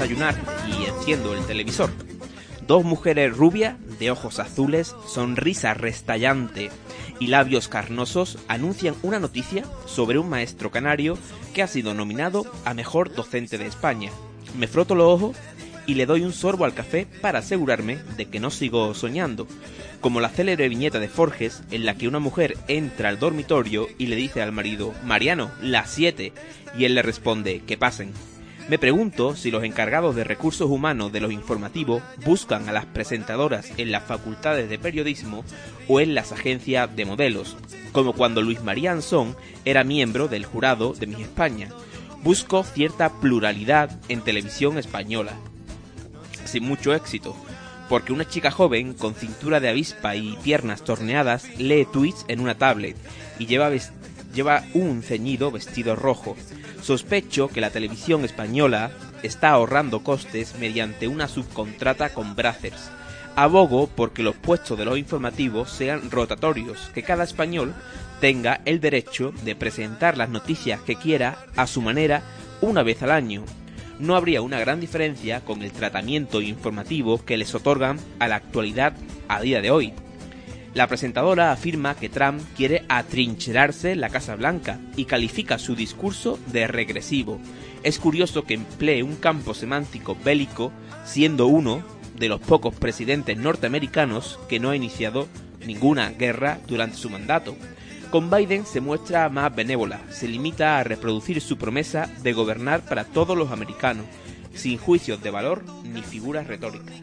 desayunar y enciendo el televisor. Dos mujeres rubias, de ojos azules, sonrisa restallante y labios carnosos anuncian una noticia sobre un maestro canario que ha sido nominado a Mejor Docente de España. Me froto los ojos y le doy un sorbo al café para asegurarme de que no sigo soñando, como la célebre viñeta de Forges en la que una mujer entra al dormitorio y le dice al marido, Mariano, las 7, y él le responde, que pasen. Me pregunto si los encargados de recursos humanos de los informativos buscan a las presentadoras en las facultades de periodismo o en las agencias de modelos, como cuando Luis María Ansón era miembro del jurado de Miss España. Busco cierta pluralidad en televisión española. Sin mucho éxito, porque una chica joven con cintura de avispa y piernas torneadas lee tweets en una tablet y lleva un ceñido vestido rojo Sospecho que la televisión española está ahorrando costes mediante una subcontrata con Brazzers. Abogo porque los puestos de los informativos sean rotatorios, que cada español tenga el derecho de presentar las noticias que quiera a su manera una vez al año. No habría una gran diferencia con el tratamiento informativo que les otorgan a la actualidad a día de hoy. La presentadora afirma que Trump quiere atrincherarse en la Casa Blanca y califica su discurso de regresivo. Es curioso que emplee un campo semántico bélico, siendo uno de los pocos presidentes norteamericanos que no ha iniciado ninguna guerra durante su mandato. Con Biden se muestra más benévola, se limita a reproducir su promesa de gobernar para todos los americanos, sin juicios de valor ni figuras retóricas.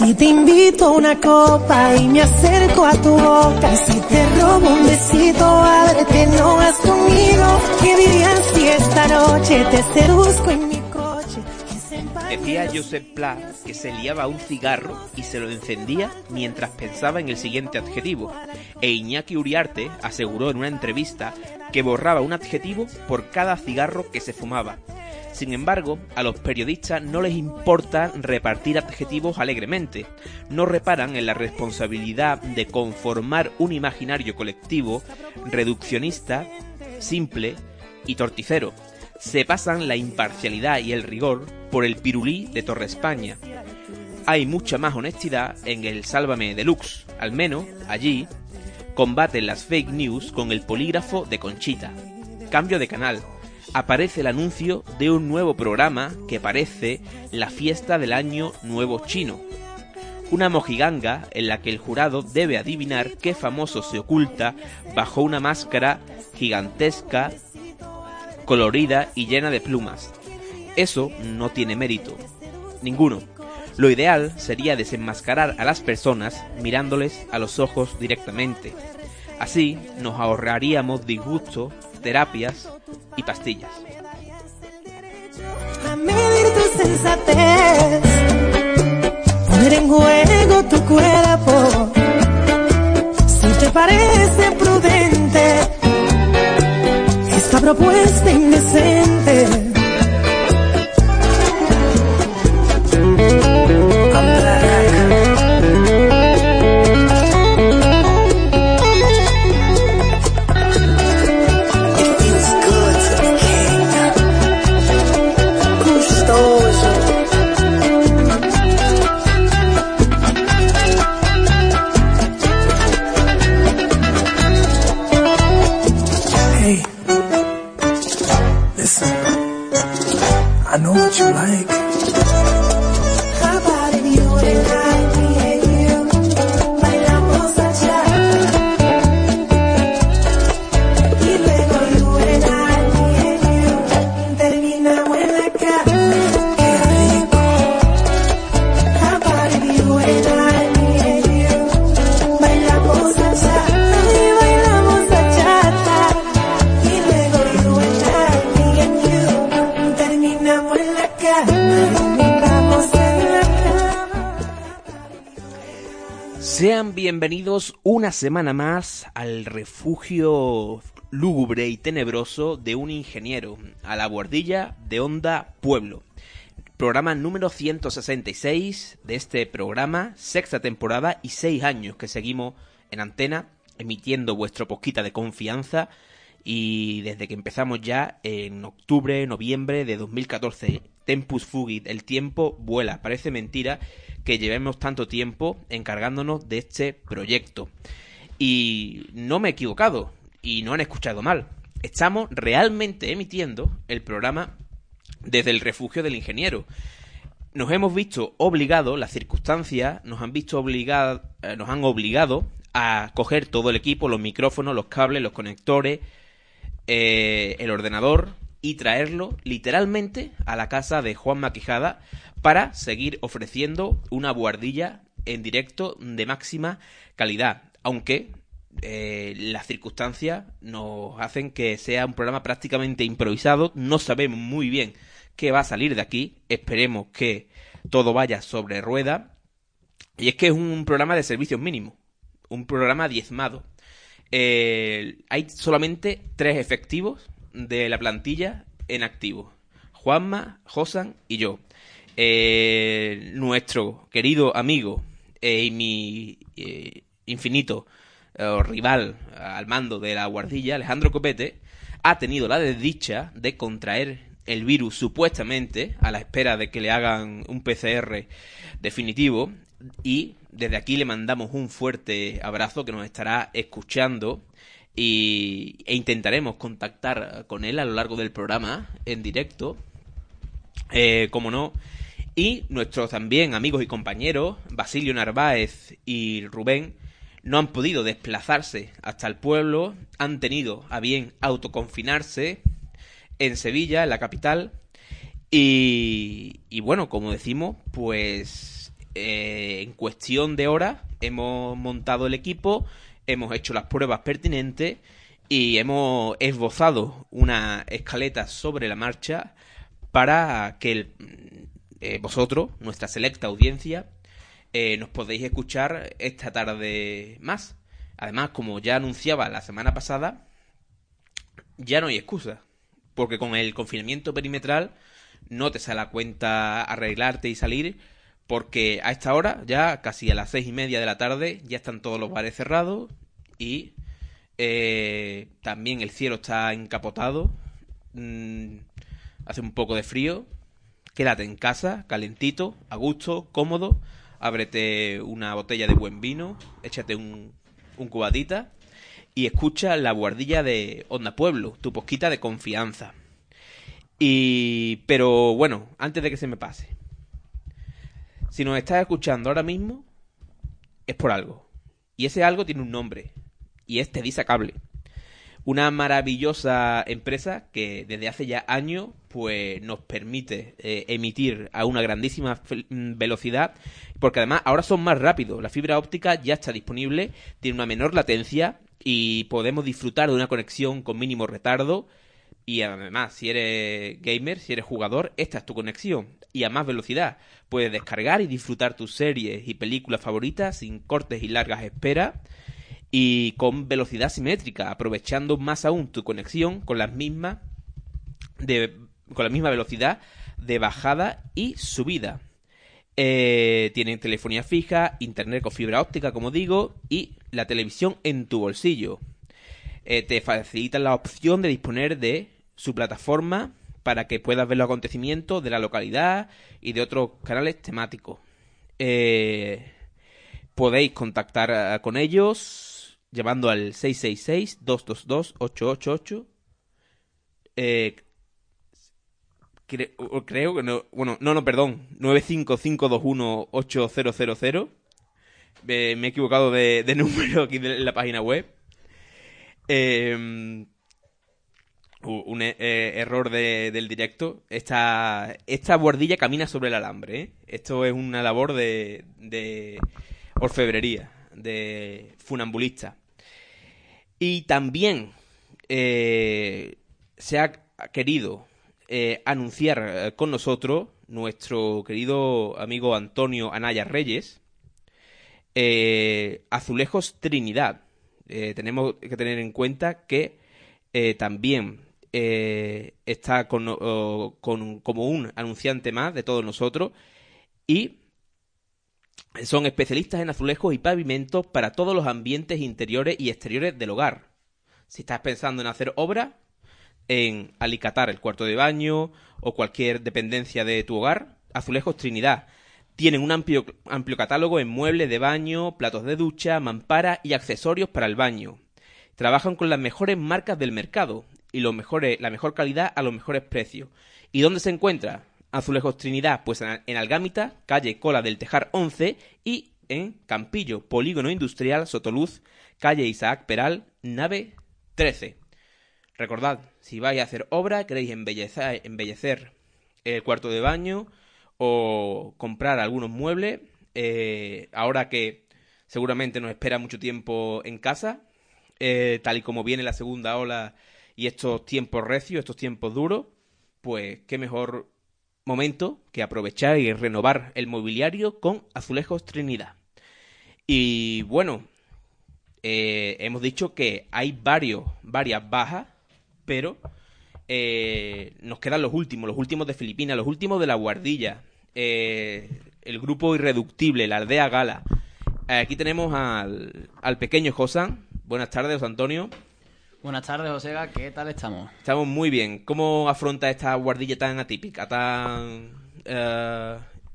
si te invito a una copa y me acerco a tu boca, si te robo un besito, ábrete, no vas conmigo. ¿Qué dirías si esta noche te seduzco en mi coche? Decía Joseph Pla que se liaba un cigarro y se lo encendía mientras pensaba en el siguiente adjetivo. E Iñaki Uriarte aseguró en una entrevista que borraba un adjetivo por cada cigarro que se fumaba sin embargo, a los periodistas no les importa repartir adjetivos alegremente, no reparan en la responsabilidad de conformar un imaginario colectivo reduccionista, simple y torticero. Se pasan la imparcialidad y el rigor por el pirulí de Torre España. Hay mucha más honestidad en el Sálvame Deluxe, al menos allí combaten las fake news con el polígrafo de Conchita. Cambio de canal aparece el anuncio de un nuevo programa que parece la fiesta del año nuevo chino. Una mojiganga en la que el jurado debe adivinar qué famoso se oculta bajo una máscara gigantesca, colorida y llena de plumas. Eso no tiene mérito. Ninguno. Lo ideal sería desenmascarar a las personas mirándoles a los ojos directamente. Así nos ahorraríamos disgusto, terapias y pastillas. A medir tu sensatez, poner en juego tu cuerpo, si te parece prudente, esta propuesta indecente you like. Bienvenidos una semana más al refugio lúgubre y tenebroso de un ingeniero, a la guardilla de Onda Pueblo. Programa número 166 de este programa, sexta temporada y seis años que seguimos en antena, emitiendo vuestro posquita de confianza y desde que empezamos ya en octubre, noviembre de 2014. Tempus fugit, el tiempo vuela, parece mentira que llevemos tanto tiempo encargándonos de este proyecto. Y no me he equivocado, y no han escuchado mal. Estamos realmente emitiendo el programa desde el refugio del ingeniero. Nos hemos visto obligados, las circunstancias nos han visto obligados, eh, nos han obligado a coger todo el equipo, los micrófonos, los cables, los conectores, eh, el ordenador y traerlo literalmente a la casa de Juan Maquijada para seguir ofreciendo una buhardilla en directo de máxima calidad. Aunque eh, las circunstancias nos hacen que sea un programa prácticamente improvisado. No sabemos muy bien qué va a salir de aquí. Esperemos que todo vaya sobre rueda. Y es que es un programa de servicios mínimos. Un programa diezmado. Hay solamente tres efectivos de la plantilla en activo. Juanma, Josan y yo. Eh, nuestro querido amigo eh, y mi eh, infinito rival al mando de la guardilla, Alejandro Copete, ha tenido la desdicha de contraer el virus supuestamente a la espera de que le hagan un PCR definitivo y desde aquí le mandamos un fuerte abrazo que nos estará escuchando y, e intentaremos contactar con él a lo largo del programa en directo. como no, y nuestros también amigos y compañeros, Basilio Narváez y Rubén, no han podido desplazarse hasta el pueblo, han tenido a bien autoconfinarse en Sevilla, en la capital, y, bueno, como decimos, pues eh, en cuestión de horas hemos montado el equipo, hemos hecho las pruebas pertinentes y hemos esbozado una escaleta sobre la marcha para que el, eh, vosotros, nuestra selecta audiencia, eh, nos podéis escuchar esta tarde más. Además, como ya anunciaba la semana pasada, ya no hay excusa. Porque con el confinamiento perimetral no te sale a cuenta arreglarte y salir. Porque a esta hora, ya casi a las seis y media de la tarde, ya están todos los bares cerrados. Y eh, también el cielo está encapotado. Mm, hace un poco de frío quédate en casa, calentito, a gusto, cómodo, ábrete una botella de buen vino, échate un, un cubadita y escucha la guardilla de Onda Pueblo, tu posquita de confianza. Y... pero bueno, antes de que se me pase. Si nos estás escuchando ahora mismo, es por algo. Y ese algo tiene un nombre. Y es Tedisa Cable una maravillosa empresa que desde hace ya años pues nos permite eh, emitir a una grandísima mm, velocidad porque además ahora son más rápidos. La fibra óptica ya está disponible tiene una menor latencia y podemos disfrutar de una conexión con mínimo retardo. Y además si eres gamer si eres jugador esta es tu conexión y a más velocidad. Puedes descargar y disfrutar tus series y películas favoritas sin cortes y largas esperas y con velocidad simétrica, aprovechando más aún tu conexión con las mismas de, con la misma velocidad de bajada y subida. Eh, tienen telefonía fija, internet con fibra óptica, como digo, y la televisión en tu bolsillo. Eh, te facilitan la opción de disponer de su plataforma para que puedas ver los acontecimientos de la localidad y de otros canales temáticos. Eh, podéis contactar con ellos llamando al 666-222-888. Eh, creo que no. Bueno, no, no, perdón. 955218000. me he equivocado de, número aquí en la página web. Em, un eh, error del directo. Esta, esta bordilla camina sobre el alambre. ¿eh? Esto es una labor de, de orfebrería, de funambulista. Y también eh, se ha querido eh, anunciar eh, con nosotros nuestro querido amigo Antonio Anaya Reyes, Eh, Azulejos Trinidad. Tenemos que tener en cuenta que también está con- como un anunciante más de todos nosotros y son especialistas en azulejos y pavimentos para todos los ambientes interiores y exteriores del hogar. Si estás pensando en hacer obra, en alicatar el cuarto de baño o cualquier dependencia de tu hogar, Azulejos Trinidad. Tienen un amplio, amplio catálogo en muebles de baño, platos de ducha, mamparas y accesorios para el baño. Trabajan con las mejores marcas del mercado y los mejores, la mejor calidad a los mejores precios. ¿Y dónde se encuentra? Azulejos Trinidad, pues en, en Algámita, calle Cola del Tejar 11 y en Campillo, Polígono Industrial Sotoluz, calle Isaac Peral, nave 13. Recordad, si vais a hacer obra, queréis embellecer, el cuarto de baño o comprar algunos muebles, eh, ahora que seguramente nos espera mucho tiempo en casa, eh, tal y como viene la segunda ola y estos tiempos recios, estos tiempos duros, pues qué mejor momento que aprovechar y renovar el mobiliario con Azulejos Trinidad. Y bueno, eh, hemos dicho que hay varios, varias bajas, pero eh, nos quedan los últimos, los últimos de Filipinas, los últimos de la Guardilla, eh, el grupo Irreductible, la aldea Gala. Eh, aquí tenemos al, al pequeño Josan. Buenas tardes, José Antonio. Buenas tardes, Josega, ¿qué tal estamos? Estamos muy bien. ¿Cómo afronta esta guardilla tan atípica, tan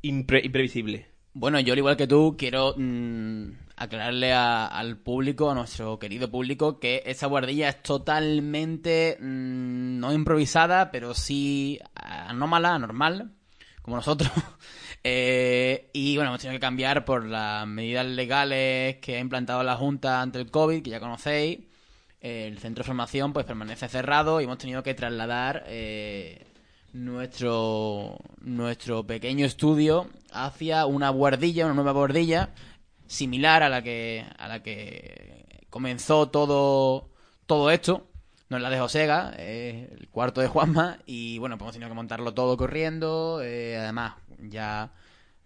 impre- imprevisible? Bueno, yo al igual que tú quiero mm, aclararle a- al público, a nuestro querido público, que esa guardilla es totalmente mm, no improvisada, pero sí anómala, normal, como nosotros. Eh, y bueno, hemos tenido que cambiar por las medidas legales que ha implantado la Junta ante el COVID, que ya conocéis. El centro de formación pues permanece cerrado y hemos tenido que trasladar eh, nuestro, nuestro pequeño estudio hacia una guardilla, una nueva guardilla, similar a la que, a la que comenzó todo, todo esto. No es la de Josega, el cuarto de Juanma. Y bueno, pues hemos tenido que montarlo todo corriendo. eh, además, ya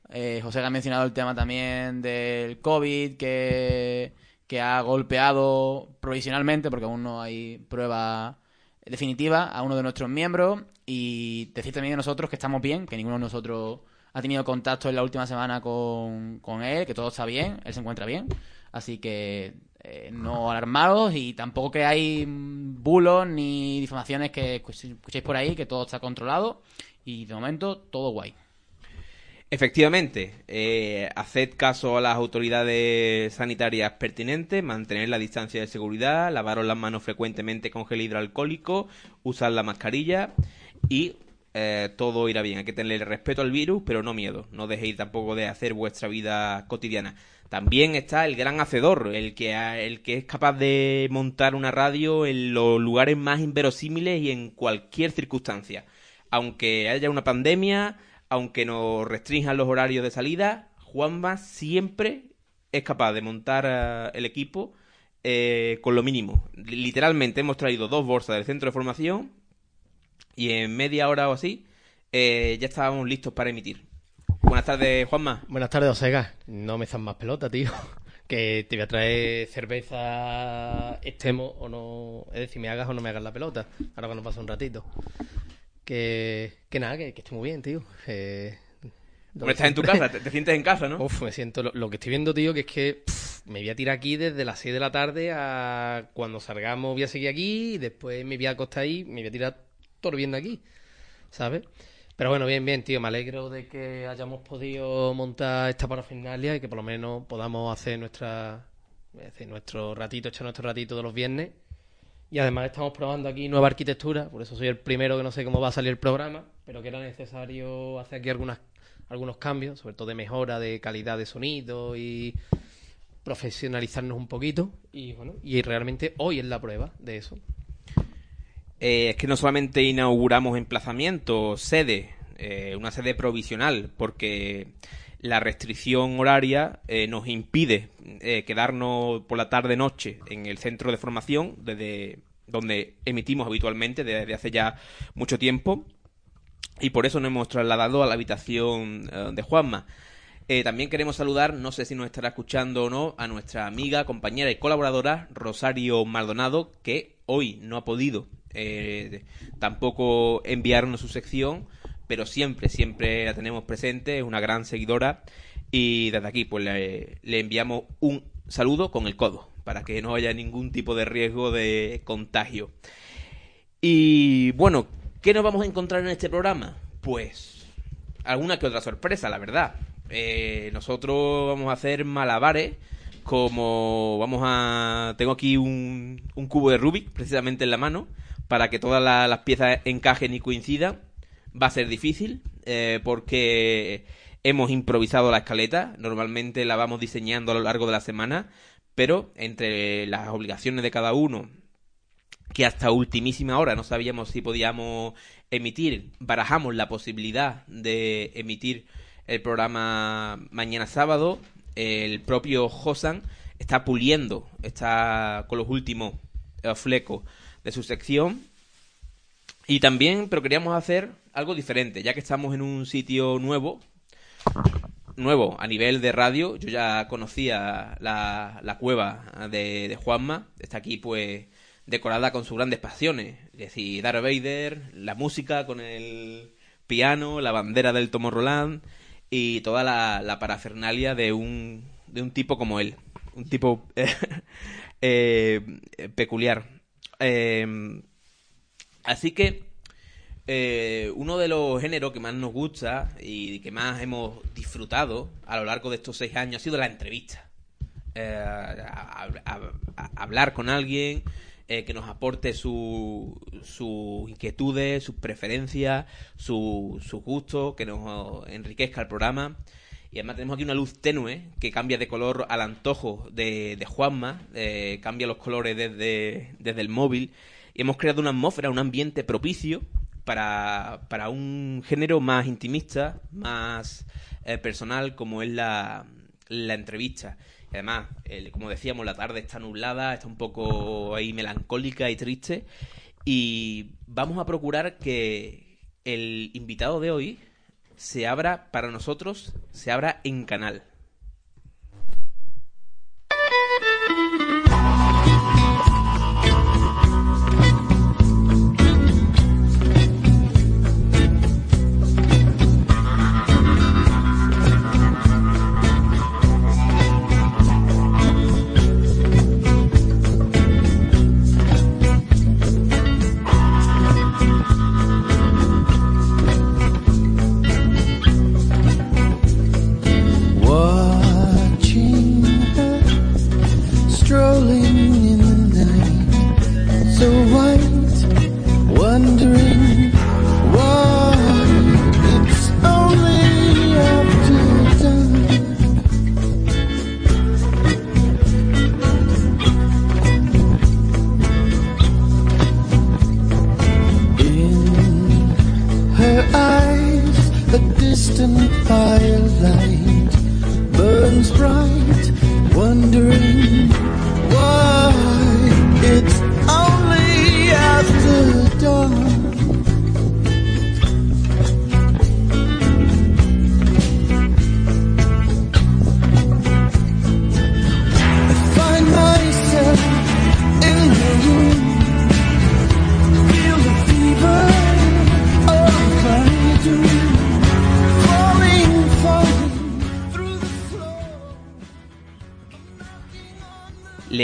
eh, José ha mencionado el tema también del COVID que, que ha golpeado provisionalmente, porque aún no hay prueba definitiva, a uno de nuestros miembros. Y decir también a nosotros que estamos bien, que ninguno de nosotros ha tenido contacto en la última semana con, con él, que todo está bien, él se encuentra bien. Así que eh, no alarmaros y tampoco que hay bulos ni difamaciones que escuch- escuchéis por ahí, que todo está controlado. Y de momento, todo guay. Efectivamente, eh, haced caso a las autoridades sanitarias pertinentes, mantener la distancia de seguridad, lavaros las manos frecuentemente con gel hidroalcohólico, usar la mascarilla y eh, todo irá bien. Hay que tener respeto al virus, pero no miedo. No dejéis tampoco de hacer vuestra vida cotidiana. También está el gran hacedor, el que, el que es capaz de montar una radio en los lugares más inverosímiles y en cualquier circunstancia. Aunque haya una pandemia, aunque nos restrinjan los horarios de salida, Juanma siempre es capaz de montar eh, el equipo eh, con lo mínimo. Literalmente hemos traído dos bolsas del centro de formación y en media hora o así eh, ya estábamos listos para emitir. Buenas tardes, Juanma. Buenas tardes, Osega. No me estás más pelota, tío. Que te voy a traer cerveza, estemos o no. Es decir, me hagas o no me hagas la pelota. Ahora cuando pasa un ratito. Que, que nada, que, que estoy muy bien, tío. Eh, Hombre, estás en tu casa, te, te sientes en casa, ¿no? Uf, me siento. Lo, lo que estoy viendo, tío, que es que pff, me voy a tirar aquí desde las 6 de la tarde a cuando salgamos voy a seguir aquí y después me voy a acostar ahí me voy a tirar viendo aquí, ¿sabes? Pero bueno, bien, bien, tío. Me alegro de que hayamos podido montar esta parafernalia y que por lo menos podamos hacer nuestra. es decir, nuestro ratito, echar nuestro ratito de los viernes. Y además estamos probando aquí nueva arquitectura, por eso soy el primero que no sé cómo va a salir el programa, pero que era necesario hacer aquí algunas, algunos cambios, sobre todo de mejora de calidad de sonido y profesionalizarnos un poquito. Y bueno, y realmente hoy es la prueba de eso. Eh, es que no solamente inauguramos emplazamiento, sede, eh, una sede provisional, porque la restricción horaria eh, nos impide quedarnos por la tarde-noche en el centro de formación, desde donde emitimos habitualmente desde hace ya mucho tiempo, y por eso nos hemos trasladado a la habitación de Juanma. También queremos saludar, no sé si nos estará escuchando o no, a nuestra amiga, compañera y colaboradora Rosario Maldonado, que hoy no ha podido eh, tampoco enviarnos su sección, pero siempre, siempre la tenemos presente, es una gran seguidora y desde aquí pues le, le enviamos un saludo con el codo para que no haya ningún tipo de riesgo de contagio. Y bueno, ¿qué nos vamos a encontrar en este programa? Pues alguna que otra sorpresa, la verdad. Eh, nosotros vamos a hacer malabares como vamos a... Tengo aquí un, un cubo de Rubik precisamente en la mano para que todas la- las piezas encajen y coincidan. Va a ser difícil eh, porque hemos improvisado la escaleta. Normalmente la vamos diseñando a lo largo de la semana, pero entre las obligaciones de cada uno que hasta ultimísima hora no sabíamos si podíamos emitir, barajamos la posibilidad de emitir el programa mañana sábado. El propio Josan está puliendo, está con los últimos eh, flecos de su sección. Y también, pero queríamos hacer algo diferente, ya que estamos en un sitio nuevo, nuevo a nivel de radio. Yo ya conocía la, la cueva de, de Juanma. Está aquí, pues, decorada con sus grandes pasiones. Es decir, Darth Vader, la música con el piano, la bandera del Tomo Roland y toda la, la parafernalia de un, de un tipo como él. Un tipo eh, peculiar. Eh, así que eh, uno de los géneros que más nos gusta y que más hemos disfrutado a lo largo de estos seis años ha sido la entrevista. Eh, hablar con alguien eh, que nos aporte su- sus inquietudes, sus preferencias, su- sus gustos, que nos enriquezca el programa. Y además tenemos aquí una luz tenue que cambia de color al antojo de, Juanma, eh, cambia los colores desde, desde el móvil. Y hemos creado una atmósfera, un ambiente propicio para, para un género más intimista, más eh, personal, como es la, la entrevista. Y además, como decíamos, la tarde está nublada, está un poco ahí melancólica y triste. Y vamos a procurar que el invitado de hoy se abra para nosotros, se abra en canal.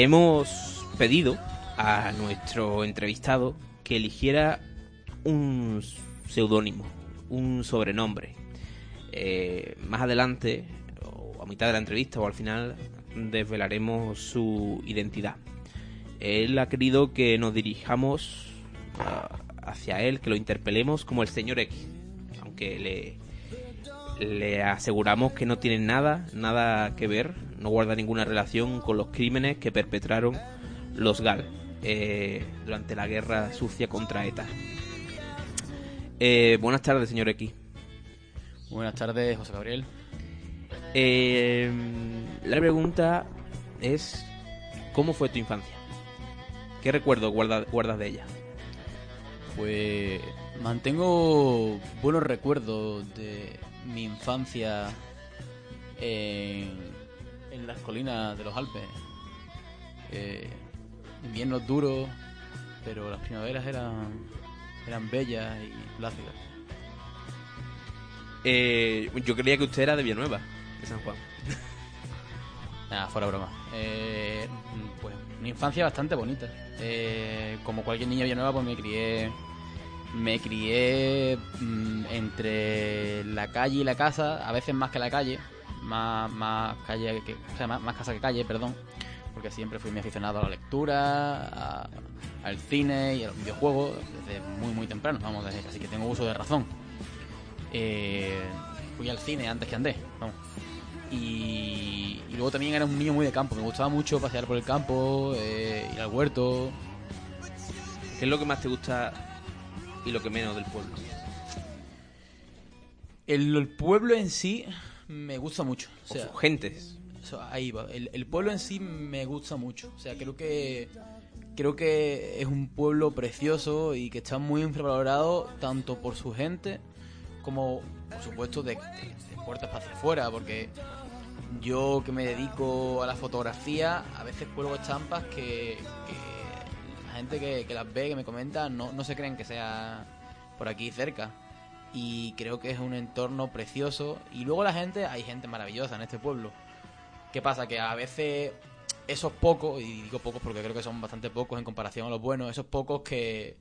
Hemos pedido a nuestro entrevistado que eligiera un seudónimo, un sobrenombre. Eh, más adelante, o a mitad de la entrevista o al final, desvelaremos su identidad. Él ha querido que nos dirijamos ah, hacia él, que lo interpelemos como el señor X, aunque le, le aseguramos que no tiene nada, nada que ver, no guarda ninguna relación con los crímenes que perpetraron los GAL eh, durante la guerra sucia contra ETA. Eh, buenas tardes, señor X. Buenas tardes, José Gabriel. Eh, la pregunta es, ¿cómo fue tu infancia? ¿Qué recuerdo guarda- guardas de ella? Pues mantengo buenos recuerdos de mi infancia en, en las colinas de los Alpes. Eh, inviernos duros, pero las primaveras eran, eran bellas y plácidas. Eh, yo creía que usted era de Villanueva, de San Juan. Nada, fuera broma. Eh, pues una infancia bastante bonita. Eh, como cualquier niño de Villanueva, pues me crié me crié mm, entre la calle y la casa, a veces más que la calle, más, más calle que, o sea, más, más casa que calle, perdón, porque siempre fui muy aficionado a la lectura, a- al cine y a los videojuegos desde muy muy temprano, vamos, desde casi que tengo uso de razón. Eh, fui al cine antes que andé, vamos. Y, y luego también era un niño muy de campo, me gustaba mucho pasear por el campo, eh, ir al huerto, ¿Qué es lo que más te gusta y lo que menos del pueblo? El, el pueblo en sí me gusta mucho. O O sea, sus gentes. o ahí va. El, el pueblo en sí me gusta mucho. O sea, creo que creo que es un pueblo precioso y que está muy infravalorado tanto por su gente como, por supuesto, de, de, de puertas hacia afuera. Porque yo que me dedico a la fotografía, a veces cuelgo estampas que, gente que, las ve, que me comenta, no, no se creen que sea por aquí cerca y creo que es un entorno precioso. Y luego la gente, hay gente maravillosa en este pueblo. ¿Qué pasa? Que a veces esos pocos, y digo pocos porque creo que son bastante pocos en comparación a los buenos, esos pocos que,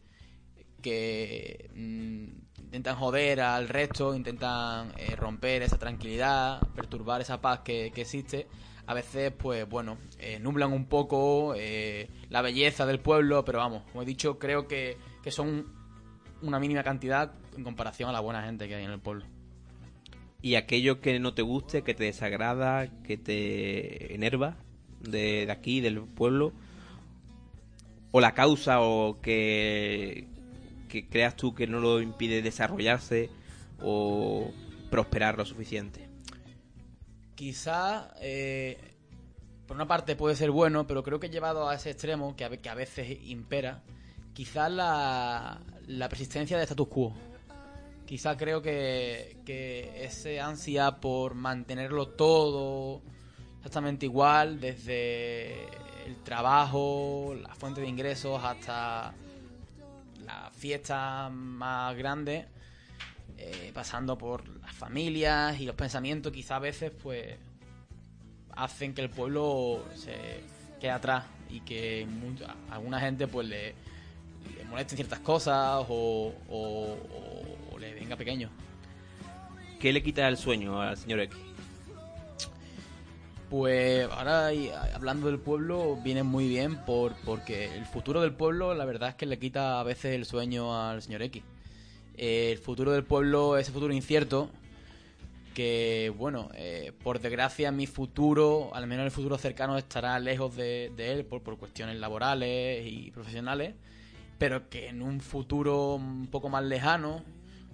que mm, intentan joder al resto, intentan eh, romper esa tranquilidad, perturbar esa paz que existe, a veces, pues bueno, eh, nublan un poco eh, la belleza del pueblo, pero vamos, como he dicho, creo que, que son una mínima cantidad en comparación a la buena gente que hay en el pueblo. Y aquello que no te guste, que te desagrada, que te enerva de, de aquí, del pueblo, o la causa, o que, que creas tú que no lo impide desarrollarse o prosperar lo suficiente. Quizá, eh, por una parte puede ser bueno, pero creo que llevado a ese extremo, que a, que a veces impera, quizá la, la persistencia de status quo. Quizá creo que, que ese ansia por mantenerlo todo exactamente igual, desde el trabajo, la fuente de ingresos, hasta la fiesta más grande, eh, pasando por las familias y los pensamientos, quizá a veces pues hacen que el pueblo se quede atrás y que mucha- a alguna gente pues le, le molesten ciertas cosas o, o- o- o le venga pequeño. ¿Qué le quita el sueño al señor X? Pues ahora hablando del pueblo viene muy bien por, porque el futuro del pueblo la verdad es que le quita a veces el sueño al señor X. El futuro del pueblo es ese futuro incierto que, bueno, eh, por desgracia mi futuro, al menos el futuro cercano, estará lejos de, él por, por cuestiones laborales y profesionales, pero que en un futuro un poco más lejano,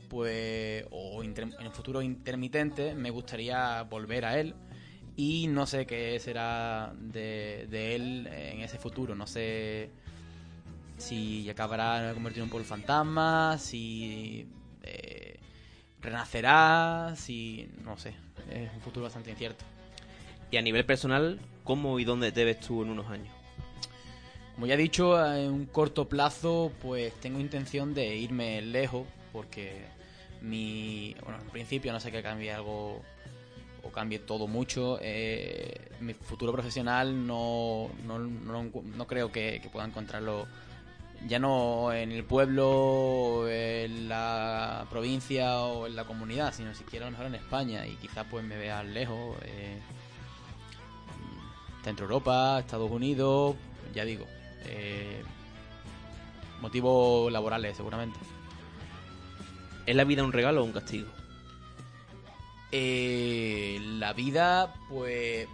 pues, o en un futuro intermitente, me gustaría volver a él y no sé qué será de él en ese futuro. No sé si acabará convertido en un pueblo fantasma, si eh, renacerá, si... no sé. Es un futuro bastante incierto. Y a nivel personal, ¿cómo y dónde te ves tú en unos años? Como ya he dicho, en un corto plazo, pues tengo intención de irme lejos, porque mi. Bueno, en principio no sé que cambie algo o cambie todo mucho. eh, mi futuro profesional no, no, no, no creo que, que pueda encontrarlo ya no en el pueblo, en la provincia o en la comunidad, sino siquiera a lo mejor en España y quizás pues me vea lejos. eh, Centro Europa, Estados Unidos, ya digo, eh, motivos laborales seguramente. ¿Es la vida un regalo o un castigo? Eh, la vida, pues,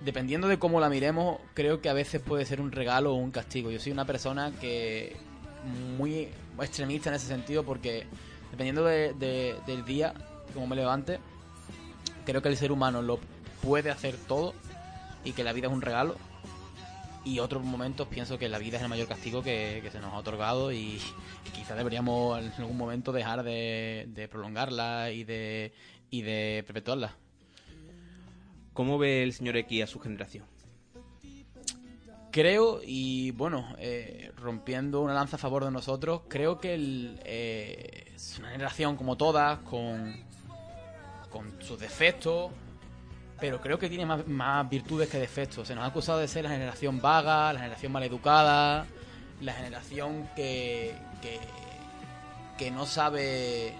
dependiendo de cómo la miremos, creo que a veces puede ser un regalo o un castigo. Yo soy una persona que muy extremista en ese sentido porque dependiendo de- de- del día, como me levante, creo que el ser humano lo puede hacer todo y que la vida es un regalo. Y otros momentos pienso que la vida es el mayor castigo que, se nos ha otorgado y, y quizás deberíamos en algún momento dejar de, de prolongarla y de, y de perpetuarla. ¿Cómo ve el señor X a su generación? Creo, y bueno, eh, rompiendo una lanza a favor de nosotros, creo que el, eh, es una generación como todas, con, con sus defectos, pero creo que tiene más, más virtudes que defectos. Se nos ha acusado de ser la generación vaga, la generación maleducada, la generación que, que, que no sabe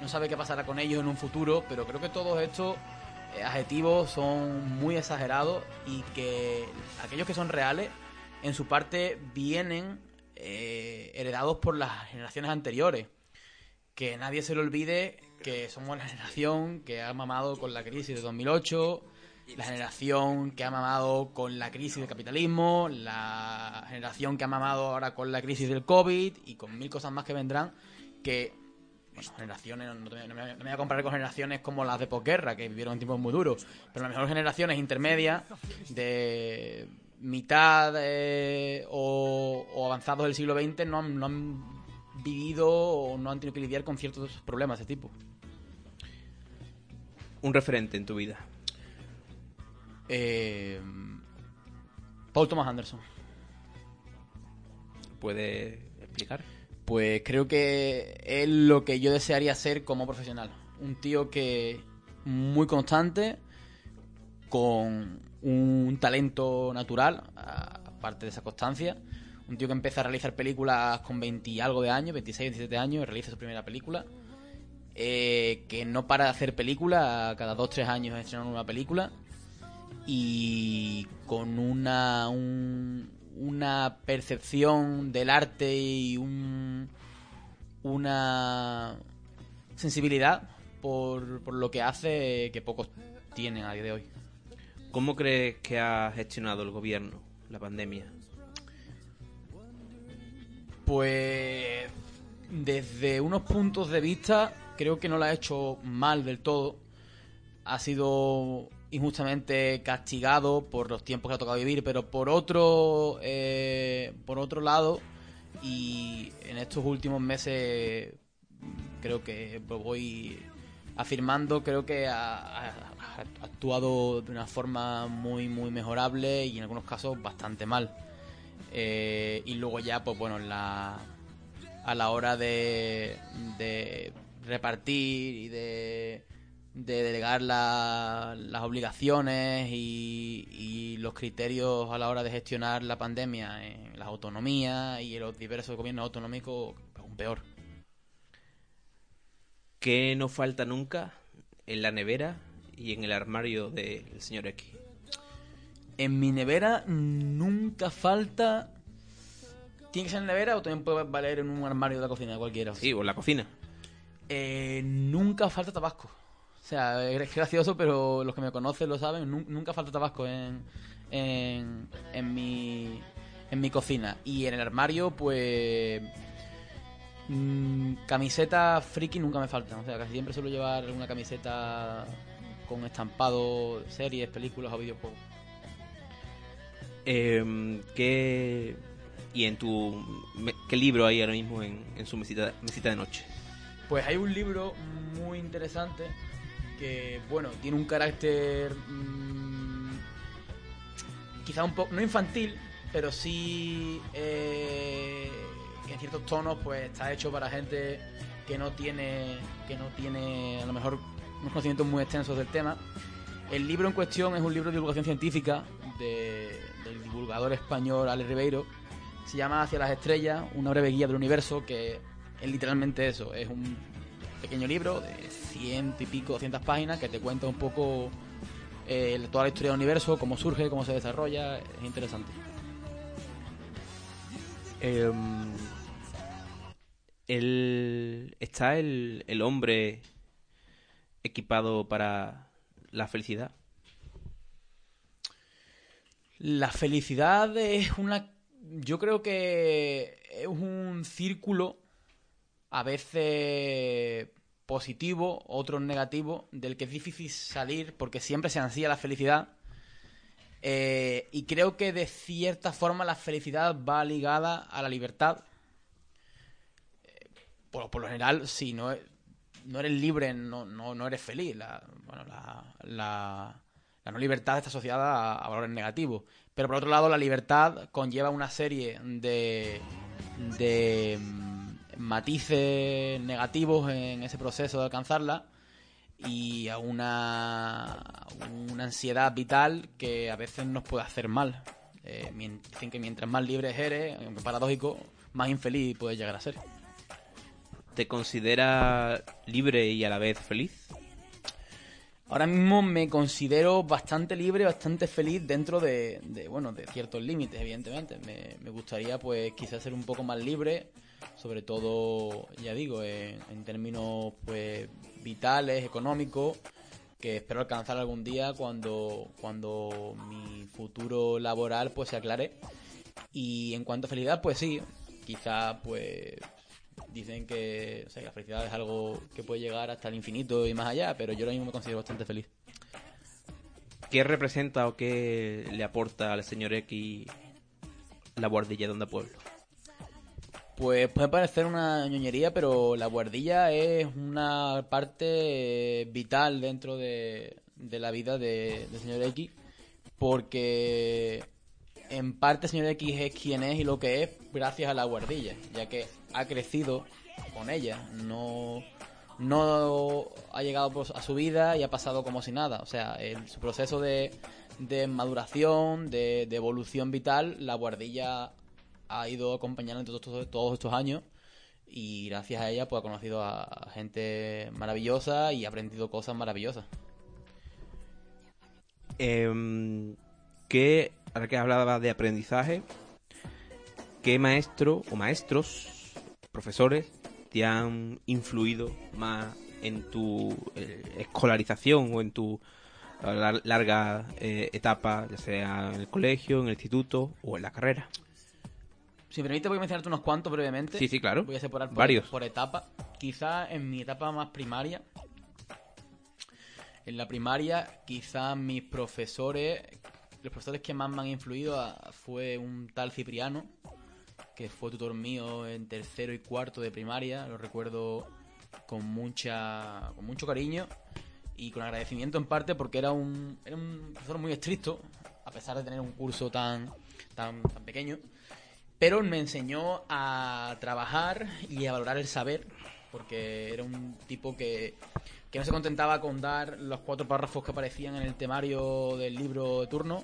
no sabe qué pasará con ellos en un futuro, pero creo que todos estos eh, adjetivos son muy exagerados y que aquellos que son reales, en su parte vienen eh, heredados por las generaciones anteriores. Que nadie se le olvide que somos la generación que ha mamado con la crisis de 2008, la generación que ha mamado con la crisis del capitalismo, la generación que ha mamado ahora con la crisis del COVID y con mil cosas más que vendrán, que bueno, generaciones, no, no me, voy a comparar con generaciones como las de posguerra, que vivieron en tiempos muy duros, pero a lo mejor generaciones intermedias de mitad eh, o, o avanzados del siglo XX no han, no han vivido o no han tenido que lidiar con ciertos problemas de tipo. Un referente en tu vida. Eh, Paul Thomas Anderson. ¿Puedes explicar? Pues creo que es lo que yo desearía ser como profesional. Un tío que muy constante, con un talento natural, aparte de esa constancia. Un tío que empieza a realizar películas con 20 y algo de años, 26, 27 años, realiza su primera película. Eh, que no para de hacer películas, cada 2-3 años estrenan una película. Y con una, un, una percepción del arte y un, una sensibilidad por, por lo que hace que pocos tienen a día de hoy. ¿Cómo crees que ha gestionado el gobierno la pandemia? Pues desde unos puntos de vista creo que no lo ha hecho mal del todo. Ha sido injustamente castigado por los tiempos que ha tocado vivir, pero por otro, eh, por otro lado, y en estos últimos meses creo que voy afirmando, creo que ha, actuado de una forma muy, muy mejorable y en algunos casos bastante mal. Eh, y luego ya, pues bueno, en la, a la hora de, de repartir y de, de delegar la- las obligaciones y, y los criterios a la hora de gestionar la pandemia en las autonomías y en los diversos gobiernos autonómicos, aún peor. ¿Qué no falta nunca en la nevera y en el armario del señor X? En mi nevera nunca falta... ¿Tiene que ser en nevera o también puede valer en un armario de la cocina, cualquiera? Sí, o en la cocina. Eh, nunca falta tabasco. O sea, es gracioso, pero los que me conocen lo saben. nu- Nunca falta tabasco en, en, en mi, en mi cocina. Y en el armario, pues. mm, camiseta friki nunca me faltan. O sea, casi siempre suelo llevar una camiseta con estampado, series, películas o videojuegos. Eh, ¿qué, ¿Y en tu... ¿Qué libro hay ahora mismo en, en su mesita, mesita de noche? Pues hay un libro muy interesante que, bueno, tiene un carácter mm, quizá un poco, no infantil, pero sí eh, en ciertos tonos pues está hecho para gente que no tiene, que no tiene a lo mejor unos conocimientos muy extensos del tema. El libro en cuestión es un libro de divulgación científica de- del divulgador español Alex Ribeiro. Se llama Hacia las estrellas, una breve guía del universo que es literalmente eso, es un pequeño libro de ciento y pico, cientas páginas que te cuenta un poco eh, toda la historia del universo, cómo surge, cómo se desarrolla, es interesante. Em, el- ¿Está el, el hombre equipado para la felicidad? La felicidad es una... Yo creo que es un círculo a veces positivo, otros negativo, del que es difícil salir porque siempre se ansía la felicidad. Eh, y creo que de cierta forma la felicidad va ligada a la libertad. Eh, por, lo general, si no, e- no eres libre, no, no, no eres feliz. La, bueno, la, la, no libertad está asociada a, a valores negativos. Pero por otro lado, la libertad conlleva una serie de, de matices negativos en ese proceso de alcanzarla y a una, una ansiedad vital que a veces nos puede hacer mal. Eh, dicen que mientras más libre eres, aunque paradójico, más infeliz puedes llegar a ser. ¿Te considera libre y a la vez feliz? Ahora mismo me considero bastante libre, bastante feliz dentro de, de, bueno, de ciertos límites, evidentemente. Me, me gustaría, pues, quizás ser un poco más libre, sobre todo, ya digo, en, términos, pues, vitales, económicos, que espero alcanzar algún día cuando, cuando mi futuro laboral, pues, se aclare. Y en cuanto a felicidad, pues sí, quizás, pues, dicen que sea, la felicidad es algo que puede llegar hasta el infinito y más allá, pero yo ahora mismo me considero bastante feliz. ¿Qué representa o qué le aporta al señor X la guardilla de Onda Pueblo? Pues puede parecer una ñoñería, pero la guardilla es una parte vital dentro de, la vida de, señor X, porque en parte el señor X es quien es y lo que es gracias a la guardilla, ya que ha crecido con ella, no, no ha llegado pues, a su vida y ha pasado como si nada. O sea, en su proceso de, de maduración, de evolución vital, la guardilla ha ido acompañando todos, todos estos años y gracias a ella pues ha conocido a gente maravillosa y ha aprendido cosas maravillosas. Em, ¿qué, ahora que hablaba de aprendizaje, qué maestro o maestros, profesores, te han influido más en tu eh, escolarización o en tu eh, lar- larga eh, etapa, ya sea en el colegio, en el instituto o en la carrera? Si me permite voy a mencionarte unos cuantos brevemente. Sí, sí, claro. Voy a separar por, Varios. por etapa. Quizá en mi etapa más primaria. En la primaria, quizá mis profesores, los profesores que más me han influido fue un tal Cipriano, que fue tutor mío en tercero y cuarto de primaria. Lo recuerdo con mucha, con mucho cariño y con agradecimiento en parte porque era un, era un profesor muy estricto, a pesar de tener un curso tan, tan, tan pequeño pero me enseñó a trabajar y a valorar el saber, porque era un tipo que, que no se contentaba con dar los cuatro párrafos que aparecían en el temario del libro de turno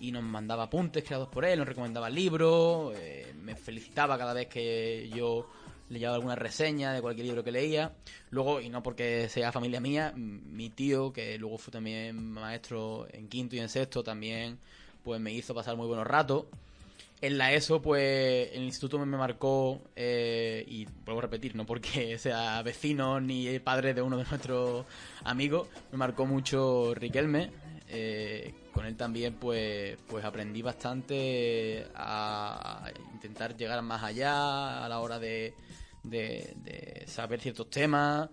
y nos mandaba apuntes creados por él, nos recomendaba libros, eh, me felicitaba cada vez que yo le llevaba alguna reseña de cualquier libro que leía. Luego, y no porque sea familia mía, mi tío, que luego fue también maestro en quinto y en sexto, también pues me hizo pasar muy buenos ratos. En la ESO, pues, el instituto me marcó, eh, y vuelvo a repetir, no porque sea vecino ni padre de uno de nuestros amigos, me marcó mucho Riquelme. eh, con él también, pues, pues aprendí bastante a intentar llegar más allá a la hora de, de- saber ciertos temas.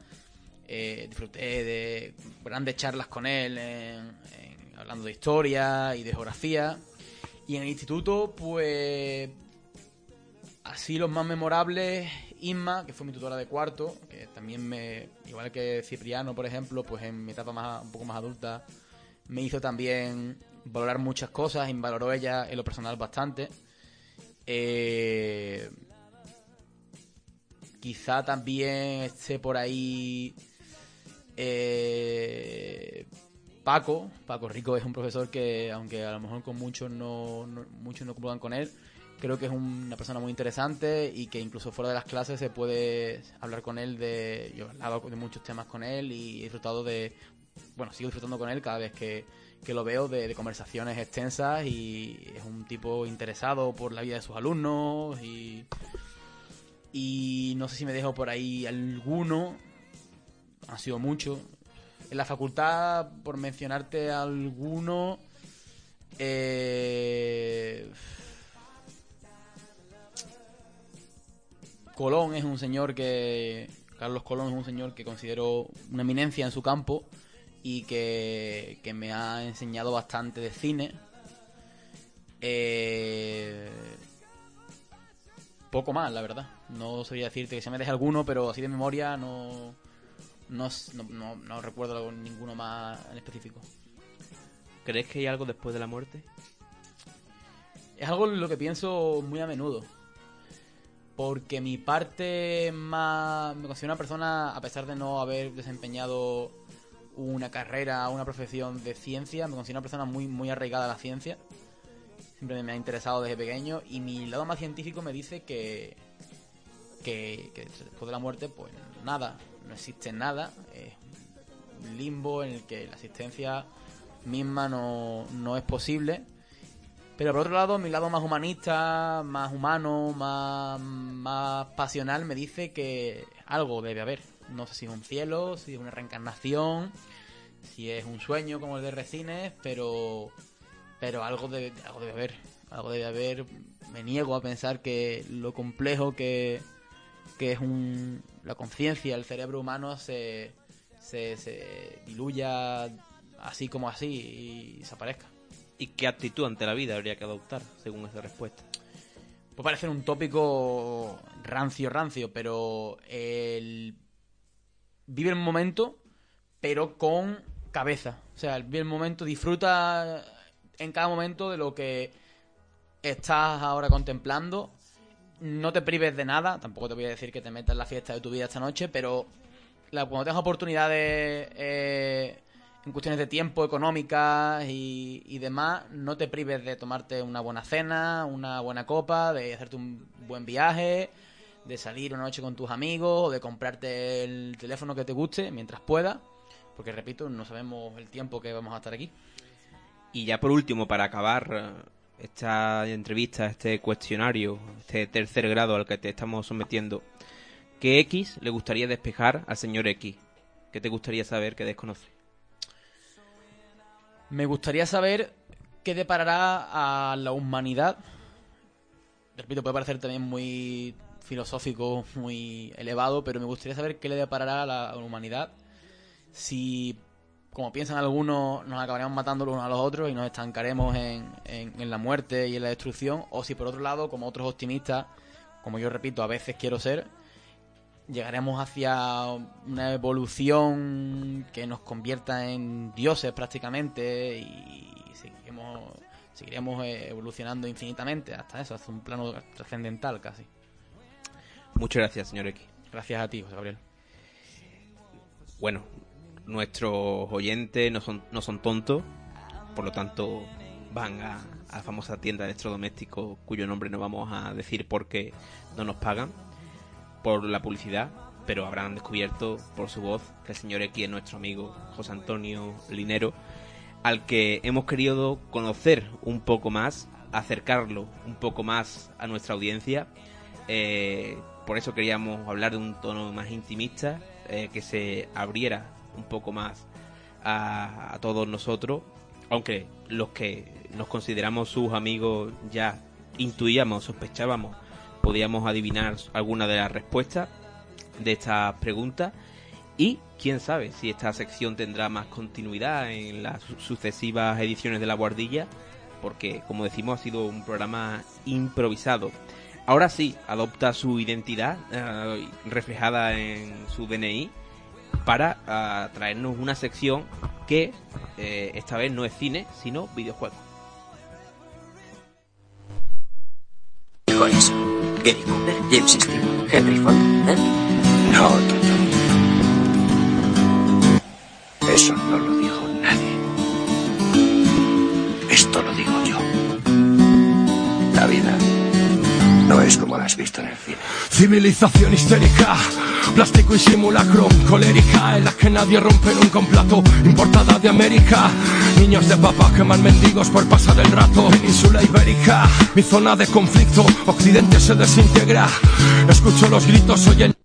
Eh, disfruté de grandes charlas con él, hablando de historia y de geografía. Y en el instituto, pues. Así los más memorables, Inma, que fue mi tutora de cuarto, que también me. Igual que Cipriano, por ejemplo, pues en mi etapa más, un poco más adulta, me hizo también valorar muchas cosas y me valoró ella en lo personal bastante. Eh, quizá también esté por ahí. eh, Paco, Paco Rico es un profesor que, aunque a lo mejor con muchos no, no- muchos no comulgan con él, creo que es una persona muy interesante y que incluso fuera de las clases se puede hablar con él de, yo he hablado de muchos temas con él y he disfrutado de, bueno, sigo disfrutando con él cada vez que, que lo veo de, de conversaciones extensas y es un tipo interesado por la vida de sus alumnos y, y no sé si me dejo por ahí alguno, han sido muchos. En la facultad, por mencionarte alguno, eh, Colón es un señor que. Carlos Colón es un señor que considero una eminencia en su campo y que, que me ha enseñado bastante de cine. Eh, poco más, la verdad. No sabría decirte que se me deje alguno, pero así de memoria no, no, no, no- no recuerdo ninguno más en específico. ¿Crees que hay algo después de la muerte? Es algo en lo que pienso muy a menudo. Porque mi parte más... Me considero una persona, a pesar de no haber desempeñado una carrera, una profesión de ciencia, me considero una persona muy, muy arraigada a la ciencia. Siempre me ha interesado desde pequeño y mi lado más científico me dice que, que, que después de la muerte, pues nada, no existe nada. Es un limbo en el que la existencia misma no, no es posible. Pero por otro lado, mi lado más humanista, más humano, más, más pasional, me dice que algo debe haber. No sé si es un cielo, si es una reencarnación, si es un sueño como el de Resines, pero, pero algo, debe, algo debe haber. Algo debe haber. Me niego a pensar que lo complejo que, que es un, la conciencia, el cerebro humano se, se, se diluya así como así y desaparezca. ¿Y qué actitud ante la vida habría que adoptar, según esa respuesta? Puede parecer un tópico rancio, rancio, pero el vive el momento, pero con cabeza. O sea, vive el momento, disfruta en cada momento de lo que estás ahora contemplando. No te prives de nada, tampoco te voy a decir que te metas en la fiesta de tu vida esta noche, pero la, cuando tengas oportunidades eh, en cuestiones de tiempo, económicas y, y demás, no te prives de tomarte una buena cena, una buena copa, de hacerte un buen viaje, de salir una noche con tus amigos, o de comprarte el teléfono que te guste mientras puedas, porque repito, no sabemos el tiempo que vamos a estar aquí. Y ya por último, para acabar esta entrevista, este cuestionario, este tercer grado al que te estamos sometiendo, ¿qué X le gustaría despejar al señor X? ¿Qué te gustaría saber que desconoce? Me gustaría saber qué deparará a la humanidad. Repito, puede parecer también muy filosófico, muy elevado, pero me gustaría saber qué le deparará a la, humanidad si, como piensan algunos, nos acabaremos matando los unos a los otros y nos estancaremos en, en- en la muerte y en la destrucción, o si por otro lado, como otros optimistas, como yo repito, a veces quiero ser, llegaremos hacia una evolución que nos convierta en dioses prácticamente y seguiremos, seguiremos eh, evolucionando infinitamente hasta eso, hasta un plano trascendental casi. Muchas gracias, señor X. Gracias a ti, José Gabriel. Bueno, nuestros oyentes no son, no son tontos, por lo tanto van a, a la famosa tienda de electrodomésticos cuyo nombre no vamos a decir porque no nos pagan por la publicidad, pero habrán descubierto por su voz que el señor X es nuestro amigo José Antonio Linero, al que hemos querido conocer un poco más, acercarlo un poco más a nuestra audiencia. Eh, por eso queríamos hablar de un tono más intimista, eh, que se abriera un poco más a, todos nosotros, aunque los que nos consideramos sus amigos ya intuíamos, sospechábamos, podíamos adivinar alguna de las respuestas de estas preguntas y quién sabe si esta sección tendrá más continuidad en las su- sucesivas ediciones de La Guardilla, porque como decimos ha sido un programa improvisado. Ahora sí, adopta su identidad eh, reflejada en su DNI para ah, traernos una sección que eh, esta vez no es cine, sino videojuego. Dijo eso. Gary Cooper, James Steele, Henry Ford. ¿eh? Eso no lo dijo como la has visto en el cine. Civilización histérica, plástico y simulacro, colérica en la que nadie rompe un plato, importada de América. Niños de papá queman mendigos por pasar el rato. Península ibérica, mi zona de conflicto, Occidente se desintegra. Escucho los gritos, oye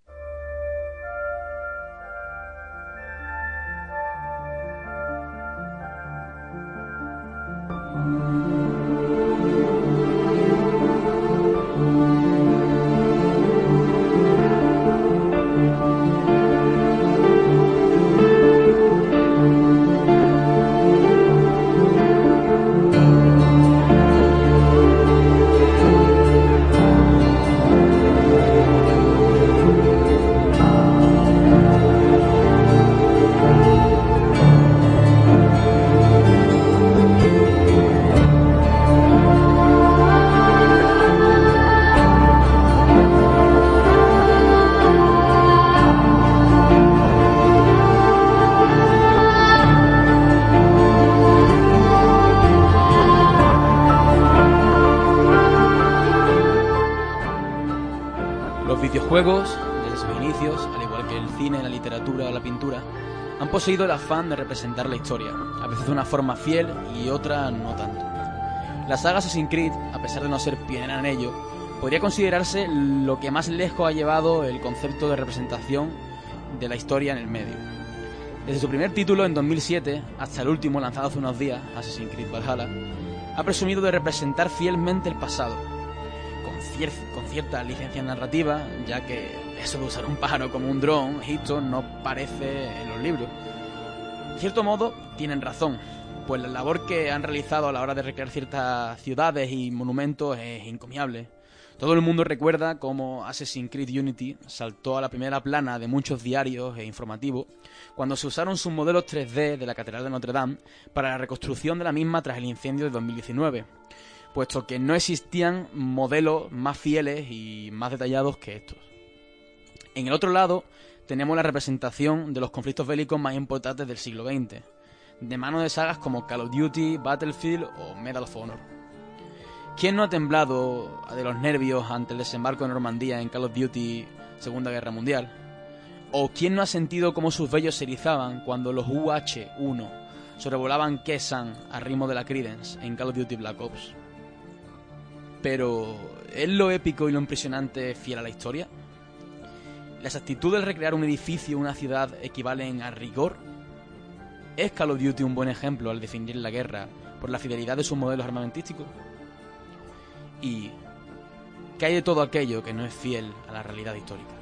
afán de representar la historia, a veces de una forma fiel y otra no tanto. La saga Assassin's Creed, a pesar de no ser pionera en ello, podría considerarse lo que más lejos ha llevado el concepto de representación de la historia en el medio. Desde su primer título en 2007 hasta el último lanzado hace unos días, Assassin's Creed Valhalla, ha presumido de representar fielmente el pasado, con cierta licencia narrativa, ya que eso de usar un pájaro como un dron, Egipto, no parece en los libros. De cierto modo, tienen razón, pues la labor que han realizado a la hora de recrear ciertas ciudades y monumentos es encomiable. Todo el mundo recuerda cómo Assassin's Creed Unity saltó a la primera plana de muchos diarios e informativos cuando se usaron sus modelos 3D de la Catedral de Notre Dame para la reconstrucción de la misma tras el incendio de 2019, puesto que no existían modelos más fieles y más detallados que estos. En el otro lado tenemos la representación de los conflictos bélicos más importantes del siglo XX, de mano de sagas como Call of Duty, Battlefield o Medal of Honor. ¿Quién no ha temblado de los nervios ante el desembarco de Normandía en Call of Duty Segunda Guerra Mundial? ¿O quién no ha sentido cómo sus vellos se erizaban cuando los UH-1 sobrevolaban Kesan a ritmo de la Credence en Call of Duty Black Ops? Pero, ¿es lo épico y lo impresionante fiel a la historia? ¿La exactitud del recrear un edificio o una ciudad equivalen a rigor? ¿Es Call of Duty un buen ejemplo al definir la guerra por la fidelidad de sus modelos armamentísticos? ¿Y qué hay de todo aquello que no es fiel a la realidad histórica?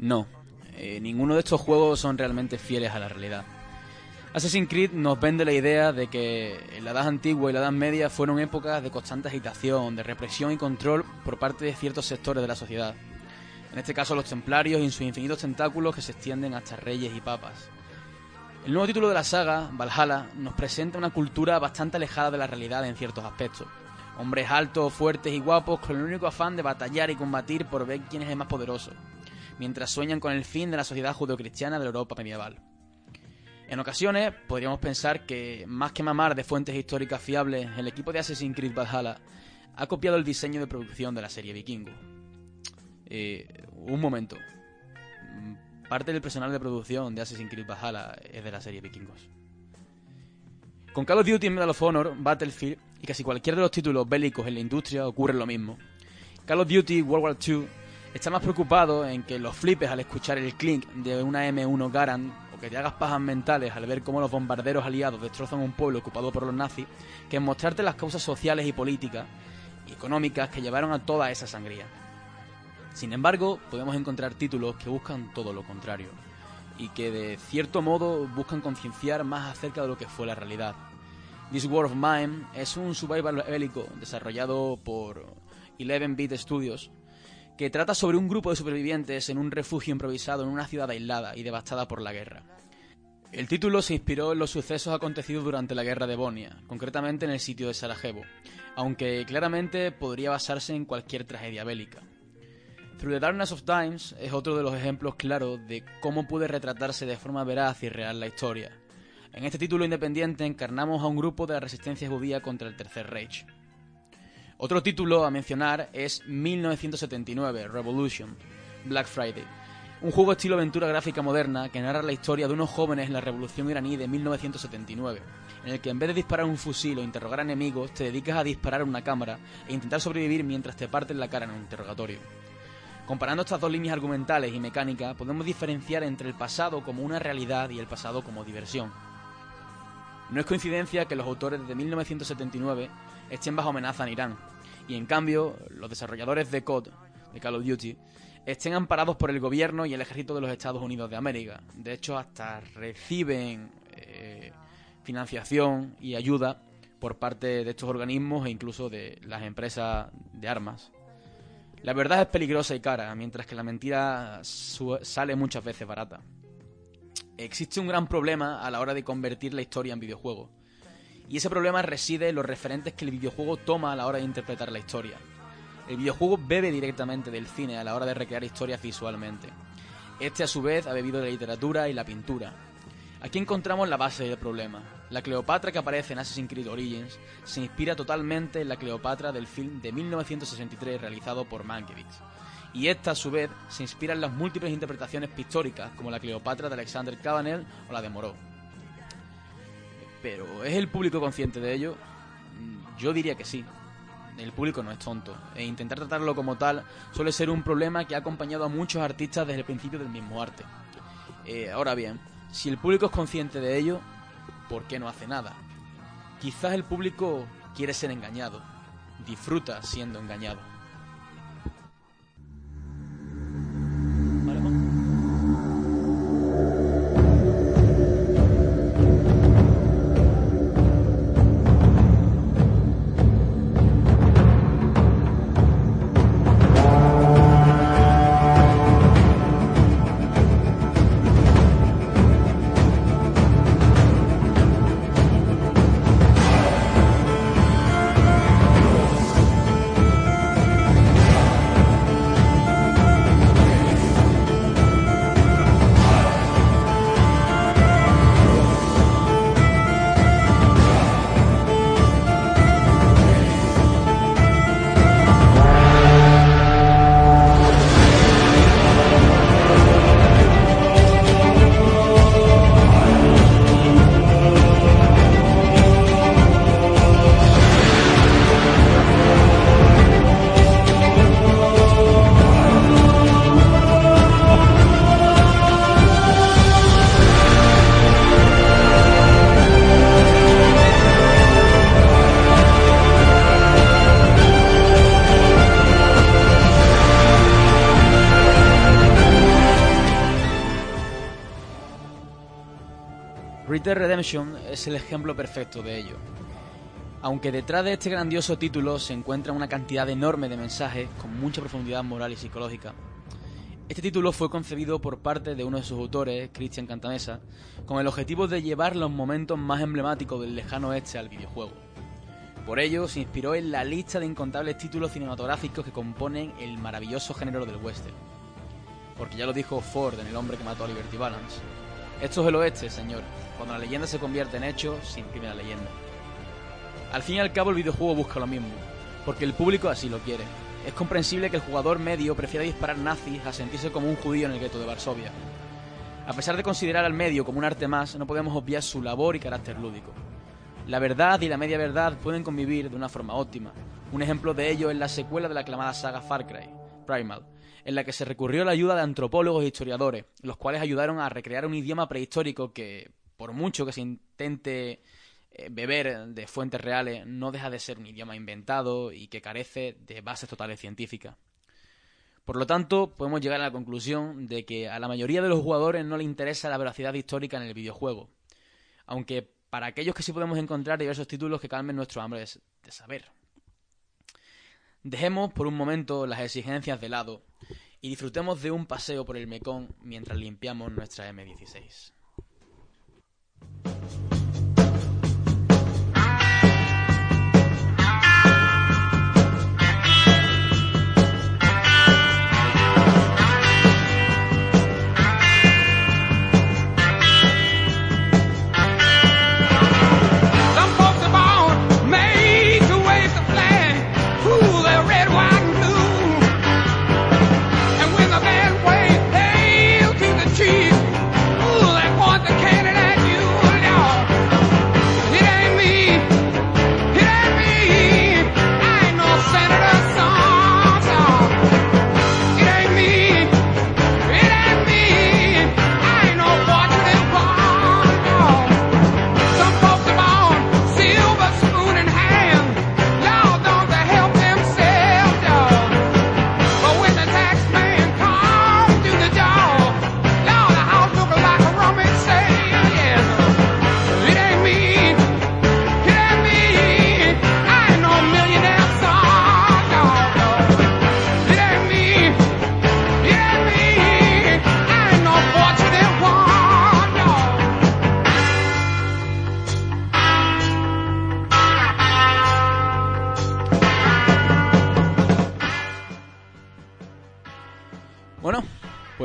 No, eh, ninguno de estos juegos son realmente fieles a la realidad. Assassin's Creed nos vende la idea de que la Edad Antigua y la Edad Media fueron épocas de constante agitación, de represión y control por parte de ciertos sectores de la sociedad. En este caso los templarios y sus infinitos tentáculos que se extienden hasta reyes y papas. El nuevo título de la saga, Valhalla, nos presenta una cultura bastante alejada de la realidad en ciertos aspectos. Hombres altos, fuertes y guapos con el único afán de batallar y combatir por ver quién es el más poderoso, mientras sueñan con el fin de la sociedad judeocristiana de la Europa medieval. En ocasiones podríamos pensar que, más que mamar de fuentes históricas fiables, el equipo de Assassin's Creed Valhalla ha copiado el diseño de producción de la serie Vikingo. Eh, un momento. Parte del personal de producción de Assassin's Creed Valhalla es de la serie Vikingos. Con Call of Duty, Medal of Honor, Battlefield y casi cualquier de los títulos bélicos en la industria ocurre lo mismo. Call of Duty World War II está más preocupado en que los flipes al escuchar el clink de una M1 Garand o que te hagas pajas mentales al ver cómo los bombarderos aliados destrozan un pueblo ocupado por los nazis que en mostrarte las causas sociales y políticas y económicas que llevaron a toda esa sangría. Sin embargo, podemos encontrar títulos que buscan todo lo contrario. y que de cierto modo buscan concienciar más acerca de lo que fue la realidad. This War of Mine es un survival bélico desarrollado por 11-Bit Studios que trata sobre un grupo de supervivientes en un refugio improvisado en una ciudad aislada y devastada por la guerra. El título se inspiró en los sucesos acontecidos durante la guerra de Bosnia, concretamente en el sitio de Sarajevo, aunque claramente podría basarse en cualquier tragedia bélica. Through the Darkness of Times es otro de los ejemplos claros de cómo puede retratarse de forma veraz y real la historia. En este título independiente encarnamos a un grupo de la resistencia judía contra el Tercer Reich. Otro título a mencionar es 1979, Revolution, Black Friday, un juego estilo aventura gráfica moderna que narra la historia de unos jóvenes en la revolución iraní de 1979, en el que en vez de disparar un fusil o interrogar a enemigos, te dedicas a disparar una cámara e intentar sobrevivir mientras te parten la cara en un interrogatorio. Comparando estas dos líneas argumentales y mecánicas, podemos diferenciar entre el pasado como una realidad y el pasado como diversión. No es coincidencia que los autores de 1979 estén bajo amenaza en Irán, y en cambio los desarrolladores de COD, de Call of Duty, estén amparados por el gobierno y el ejército de los Estados Unidos de América. De hecho, hasta reciben eh, financiación y ayuda por parte de estos organismos e incluso de las empresas de armas. La verdad es peligrosa y cara, mientras que la mentira sale muchas veces barata. Existe un gran problema a la hora de convertir la historia en videojuego. Y ese problema reside en los referentes que el videojuego toma a la hora de interpretar la historia. El videojuego bebe directamente del cine a la hora de recrear historias visualmente. Este a su vez ha bebido de la literatura y la pintura. Aquí encontramos la base del problema. La Cleopatra que aparece en Assassin's Creed Origins se inspira totalmente en la Cleopatra del film de 1963 realizado por Mankiewicz. Y esta a su vez se inspira en las múltiples interpretaciones pictóricas como la Cleopatra de Alexander Cabanel o la de Moreau. Pero ¿es el público consciente de ello? Mm, Yo diría que sí. El público no es tonto, e intentar tratarlo como tal suele ser un problema que ha acompañado a muchos artistas desde el principio del mismo arte. Eh, ahora bien, si el público es consciente de ello, ¿por qué no hace nada? Quizás el público quiere ser engañado, disfruta siendo engañado. Red Redemption es el ejemplo perfecto de ello. Aunque detrás de este grandioso título se encuentra una cantidad enorme de mensajes con mucha profundidad moral y psicológica, este título fue concebido por parte de uno de sus autores, Christian Cantamesa, con el objetivo de llevar los momentos más emblemáticos del lejano oeste al videojuego. Por ello, se inspiró en la lista de incontables títulos cinematográficos que componen el maravilloso género del western. Porque ya lo dijo Ford en El hombre que mató a Liberty Balance. Esto es el oeste, señor. Cuando la leyenda se convierte en hecho, se imprime la leyenda. Al fin y al cabo el videojuego busca lo mismo, porque el público así lo quiere. Es comprensible que el jugador medio prefiera disparar nazis a sentirse como un judío en el gueto de Varsovia. A pesar de considerar al medio como un arte más, no podemos obviar su labor y carácter lúdico. La verdad y la media verdad pueden convivir de una forma óptima. Un ejemplo de ello es la secuela de la aclamada saga Far Cry, Primal, en la que se recurrió a la ayuda de antropólogos e historiadores, los cuales ayudaron a recrear un idioma prehistórico que, por mucho que se intente eh, beber de fuentes reales, no deja de ser un idioma inventado y que carece de bases totales científicas. Por lo tanto, podemos llegar a la conclusión de que a la mayoría de los jugadores no le interesa la veracidad histórica en el videojuego. Aunque para aquellos que sí podemos encontrar diversos títulos que calmen nuestro hambre de, de saber. Dejemos por un momento las exigencias de lado y disfrutemos de un paseo por el Mekong mientras limpiamos nuestra M16.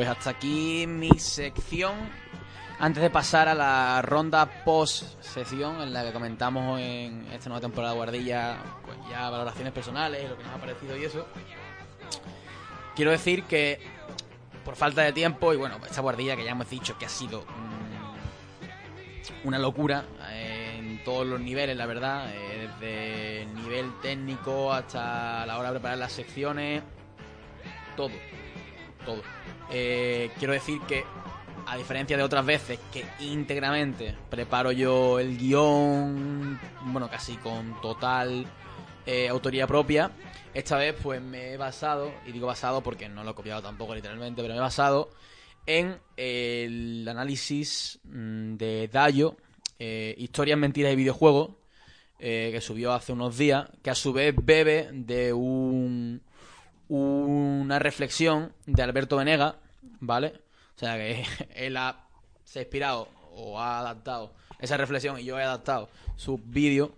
Pues hasta aquí mi sección. Antes de pasar a la ronda post-sección en la que comentamos en esta nueva temporada de Guardilla, pues ya valoraciones personales, lo que nos ha parecido y eso. Quiero decir que por falta de tiempo y bueno, esta guardilla que ya hemos dicho que ha sido mm, una locura eh, en todos los niveles, la verdad, eh, desde el nivel técnico hasta la hora de preparar las secciones, todo todo. Eh, quiero decir que, a diferencia de otras veces que íntegramente preparo yo el guion, bueno, casi con total eh, autoría propia, esta vez pues me he basado, y digo basado porque no lo he copiado tampoco literalmente, pero me he basado en el análisis mm, de Dayo, eh, Historias, Mentiras y Videojuegos, eh, que subió hace unos días, que a su vez bebe de un una reflexión de Alberto Venega, ¿vale? O sea que él ha, se ha inspirado o ha adaptado esa reflexión y yo he adaptado su vídeo.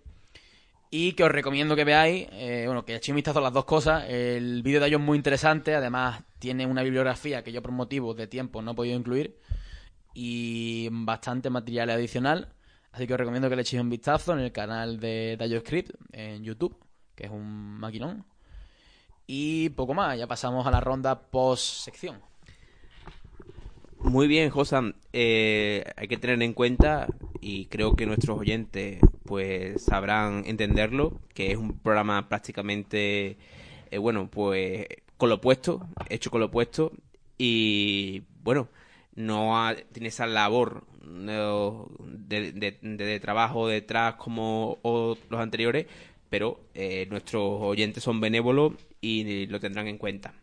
Y que os recomiendo que veáis, eh, bueno, que echéis un vistazo a las dos cosas. El vídeo de ellos es muy interesante, además tiene una bibliografía que yo por motivos de tiempo no he podido incluir y bastante material adicional. Así que os recomiendo que le echéis un vistazo en el canal de Dayo Script en YouTube, que es un maquinón. Y poco más, ya pasamos a la ronda post-sección. Muy bien, Josan. Eh, hay que tener en cuenta, y creo que nuestros oyentes pues sabrán entenderlo, que es un programa prácticamente, eh, bueno, pues con lo opuesto, hecho con lo opuesto, y bueno, no ha- tiene esa labor de, de- de trabajo detrás como los anteriores, pero eh, nuestros oyentes son benévolos y lo tendrán en cuenta.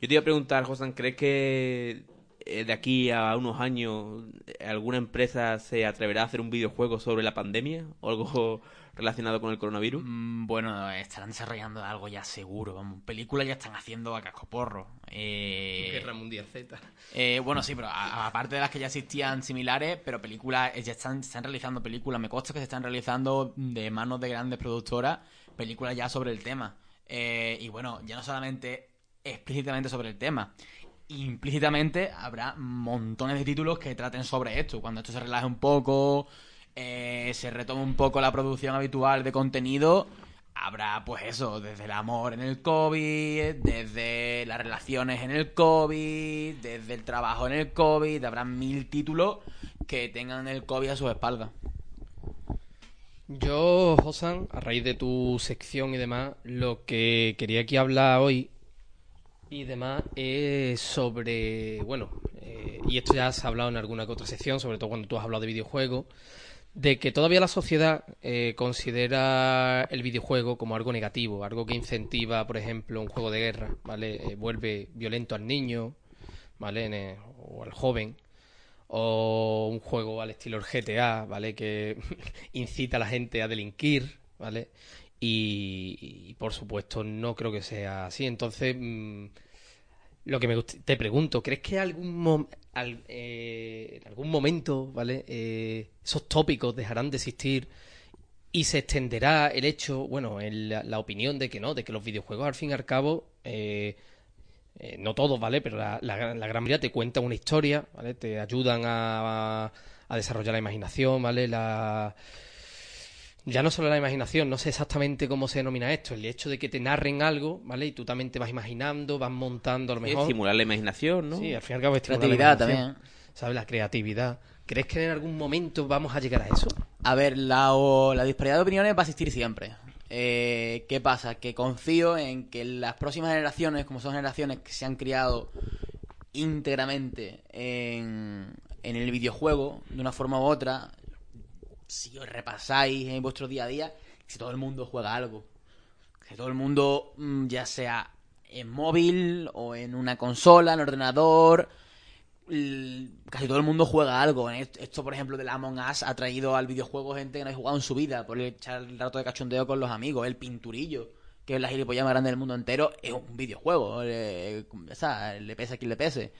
Yo te iba a preguntar, Josan, ¿crees que eh, de aquí a unos años alguna empresa se atreverá a hacer un videojuego sobre la pandemia o algo relacionado con el coronavirus? Mm, Bueno, estarán desarrollando algo ya seguro, vamos. Películas ya están haciendo a cascoporro. Eh, Guerra Mundial Z. eh, bueno, sí, pero aparte de las que ya existían similares, pero películas, eh, ya están, se están realizando películas, me consta que se están realizando de manos de grandes productoras, películas ya sobre el tema. Eh, y bueno, ya no solamente explícitamente sobre el tema, implícitamente habrá montones de títulos que traten sobre esto. Cuando esto se relaje un poco, eh, se retome un poco la producción habitual de contenido, habrá pues eso, desde el amor en el COVID, desde las relaciones en el COVID, desde el trabajo en el COVID, habrá mil títulos que tengan el COVID a sus espaldas. Yo, Josan, a raíz de tu sección y demás, lo que quería aquí hablar hoy y demás es sobre, bueno, eh, y esto ya se ha hablado en alguna que otra sección, sobre todo cuando tú has hablado de videojuegos, de que todavía la sociedad eh, considera el videojuego como algo negativo, algo que incentiva, por ejemplo, un juego de guerra, ¿vale? Eh, vuelve violento al niño, ¿vale? O al joven. O un juego al estilo GTA, ¿vale? Que incita a la gente a delinquir, ¿vale? Y, por supuesto no creo que sea así. Entonces, mm, lo que me te pregunto, ¿crees que algún al- eh, en algún momento, ¿vale? Eh, esos tópicos dejarán de existir y se extenderá el hecho, bueno, la opinión de que no, de que los videojuegos al fin y al cabo, eh, eh, no todos, ¿vale? Pero la, la gran- la gran mayoría te cuentan una historia, ¿vale? Te ayudan a, a desarrollar la imaginación, ¿vale? La, ya no solo la imaginación, no sé exactamente cómo se denomina esto, el hecho de que te narren algo, ¿vale? Y tú también te vas imaginando, vas montando a lo Sí, mejor. estimular la imaginación, ¿no? Sí, al fin y al cabo estimular la Creatividad imaginación, también. ¿Sabes? La creatividad. ¿Crees que en algún momento vamos a llegar a eso? A ver, la, o- la disparidad de opiniones va a existir siempre. Eh, ¿Qué pasa? Que confío en que las próximas generaciones, como son generaciones que se han criado íntegramente en, en el videojuego, de una forma u otra, si os repasáis en vuestro día a día, si todo el mundo juega algo. Que todo el mundo, mm, ya sea en móvil o en una consola, en ordenador, casi todo el mundo juega algo. Esto, por ejemplo, del Among Us ha traído al videojuego gente que no ha jugado en su vida por echar el rato de cachondeo con los amigos. El pinturillo, que es la gilipollas más grande del mundo entero, es un videojuego. eh, o sea, le pese a quien le pese.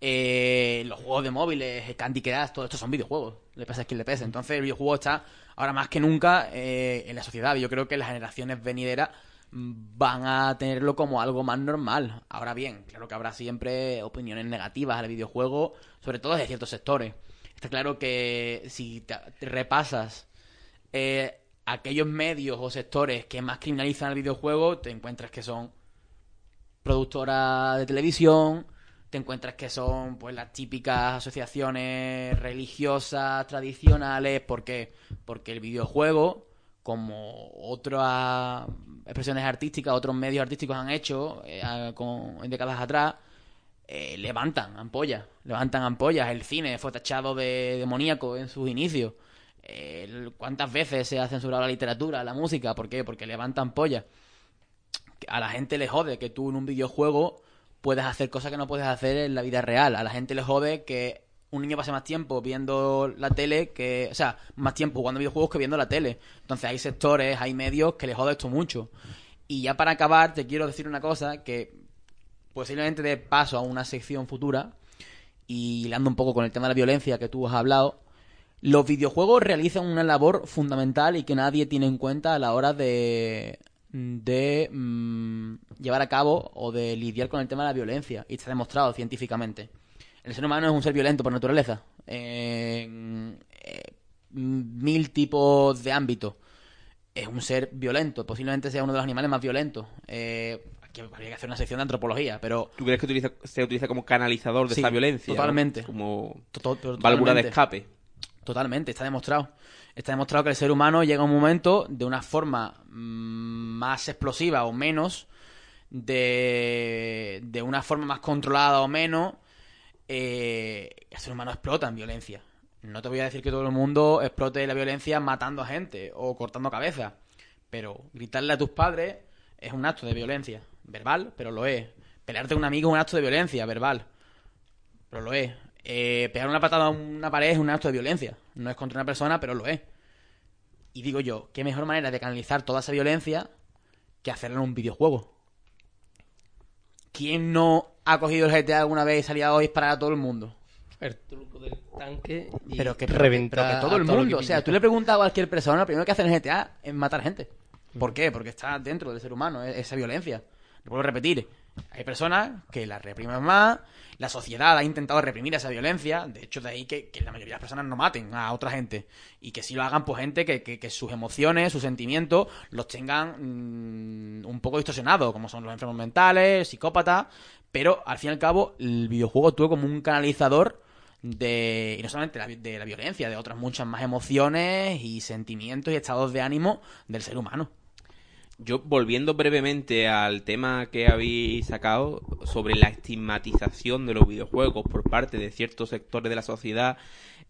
Eh, los juegos de móviles, eh, Candy Crush, todo esto son videojuegos. Le pese a quien le pese. Entonces, el videojuego está ahora más que nunca eh, en la sociedad. Yo creo que las generaciones venideras van a tenerlo como algo más normal. Ahora bien, claro que habrá siempre opiniones negativas al videojuego, sobre todo de ciertos sectores. Está claro que si te repasas eh, aquellos medios o sectores que más criminalizan el videojuego, te encuentras que son productoras de televisión, te encuentras que son pues las típicas asociaciones religiosas tradicionales, ¿por qué? Porque el videojuego, como otras expresiones artísticas, otros medios artísticos han hecho eh, con- en décadas atrás, eh, levantan ampollas, levantan ampollas. El cine fue tachado de demoníaco en sus inicios. El- ¿Cuántas veces se ha censurado la literatura, la música? ¿Por qué? Porque levantan ampollas. A la gente le jode que tú en un videojuego puedes hacer cosas que no puedes hacer en la vida real. A la gente le jode que un niño pase más tiempo viendo la tele que... O sea, más tiempo jugando videojuegos que viendo la tele. Entonces hay sectores, hay medios que le jode esto mucho. Y ya para acabar, te quiero decir una cosa que posiblemente dé paso a una sección futura y hilando un poco con el tema de la violencia que tú has hablado, los videojuegos realizan una labor fundamental y que nadie tiene en cuenta a la hora de, de mm, llevar a cabo o de lidiar con el tema de la violencia. Y está demostrado científicamente. El ser humano es un ser violento por naturaleza. En eh, mil tipos de ámbitos. Es un ser violento. Posiblemente sea uno de los animales más violentos. Eh, aquí habría que hacer una sección de antropología, pero ¿Tú crees que utiliza- se utiliza como canalizador de Sí, esa violencia? ¿no? totalmente. Como To- to- pero válvula de escape. Totalmente, está demostrado. Está demostrado que el ser humano llega a un momento de una forma mm, más explosiva o menos, de, de una forma más controlada o menos, eh, el ser humano explota en violencia. No te voy a decir que todo el mundo explote la violencia matando a gente o cortando cabezas, pero gritarle a tus padres es un acto de violencia, verbal, pero lo es. Pelearte con un amigo es un acto de violencia, verbal, pero lo es. Eh, pegar una patada a una pared es un acto de violencia. No es contra una persona, pero lo es. Y digo yo, ¿qué mejor manera de canalizar toda esa violencia que hacerlo en un videojuego? ¿Quién no ha cogido el GTA alguna vez y salido a disparar a todo el mundo? El truco del tanque y Pero que, reventar pero que todo a el mundo. O sea, tú le preguntas a cualquier persona, lo primero que hace en el GTA es matar gente. ¿Por qué? Porque está dentro del ser humano, e- esa violencia. Lo vuelvo a repetir. Hay personas que la reprimen más, la sociedad ha intentado reprimir esa violencia, de hecho de ahí que, la mayoría de las personas no maten a otra gente y que si lo hagan pues gente que, que- que sus emociones, sus sentimientos los tengan mm, un poco distorsionados, como son los enfermos mentales, psicópatas, pero al fin y al cabo el videojuego actúa como un canalizador de, y no solamente de la violencia, de otras muchas más emociones y sentimientos y estados de ánimo del ser humano. Yo, volviendo brevemente al tema que habéis sacado sobre la estigmatización de los videojuegos por parte de ciertos sectores de la sociedad,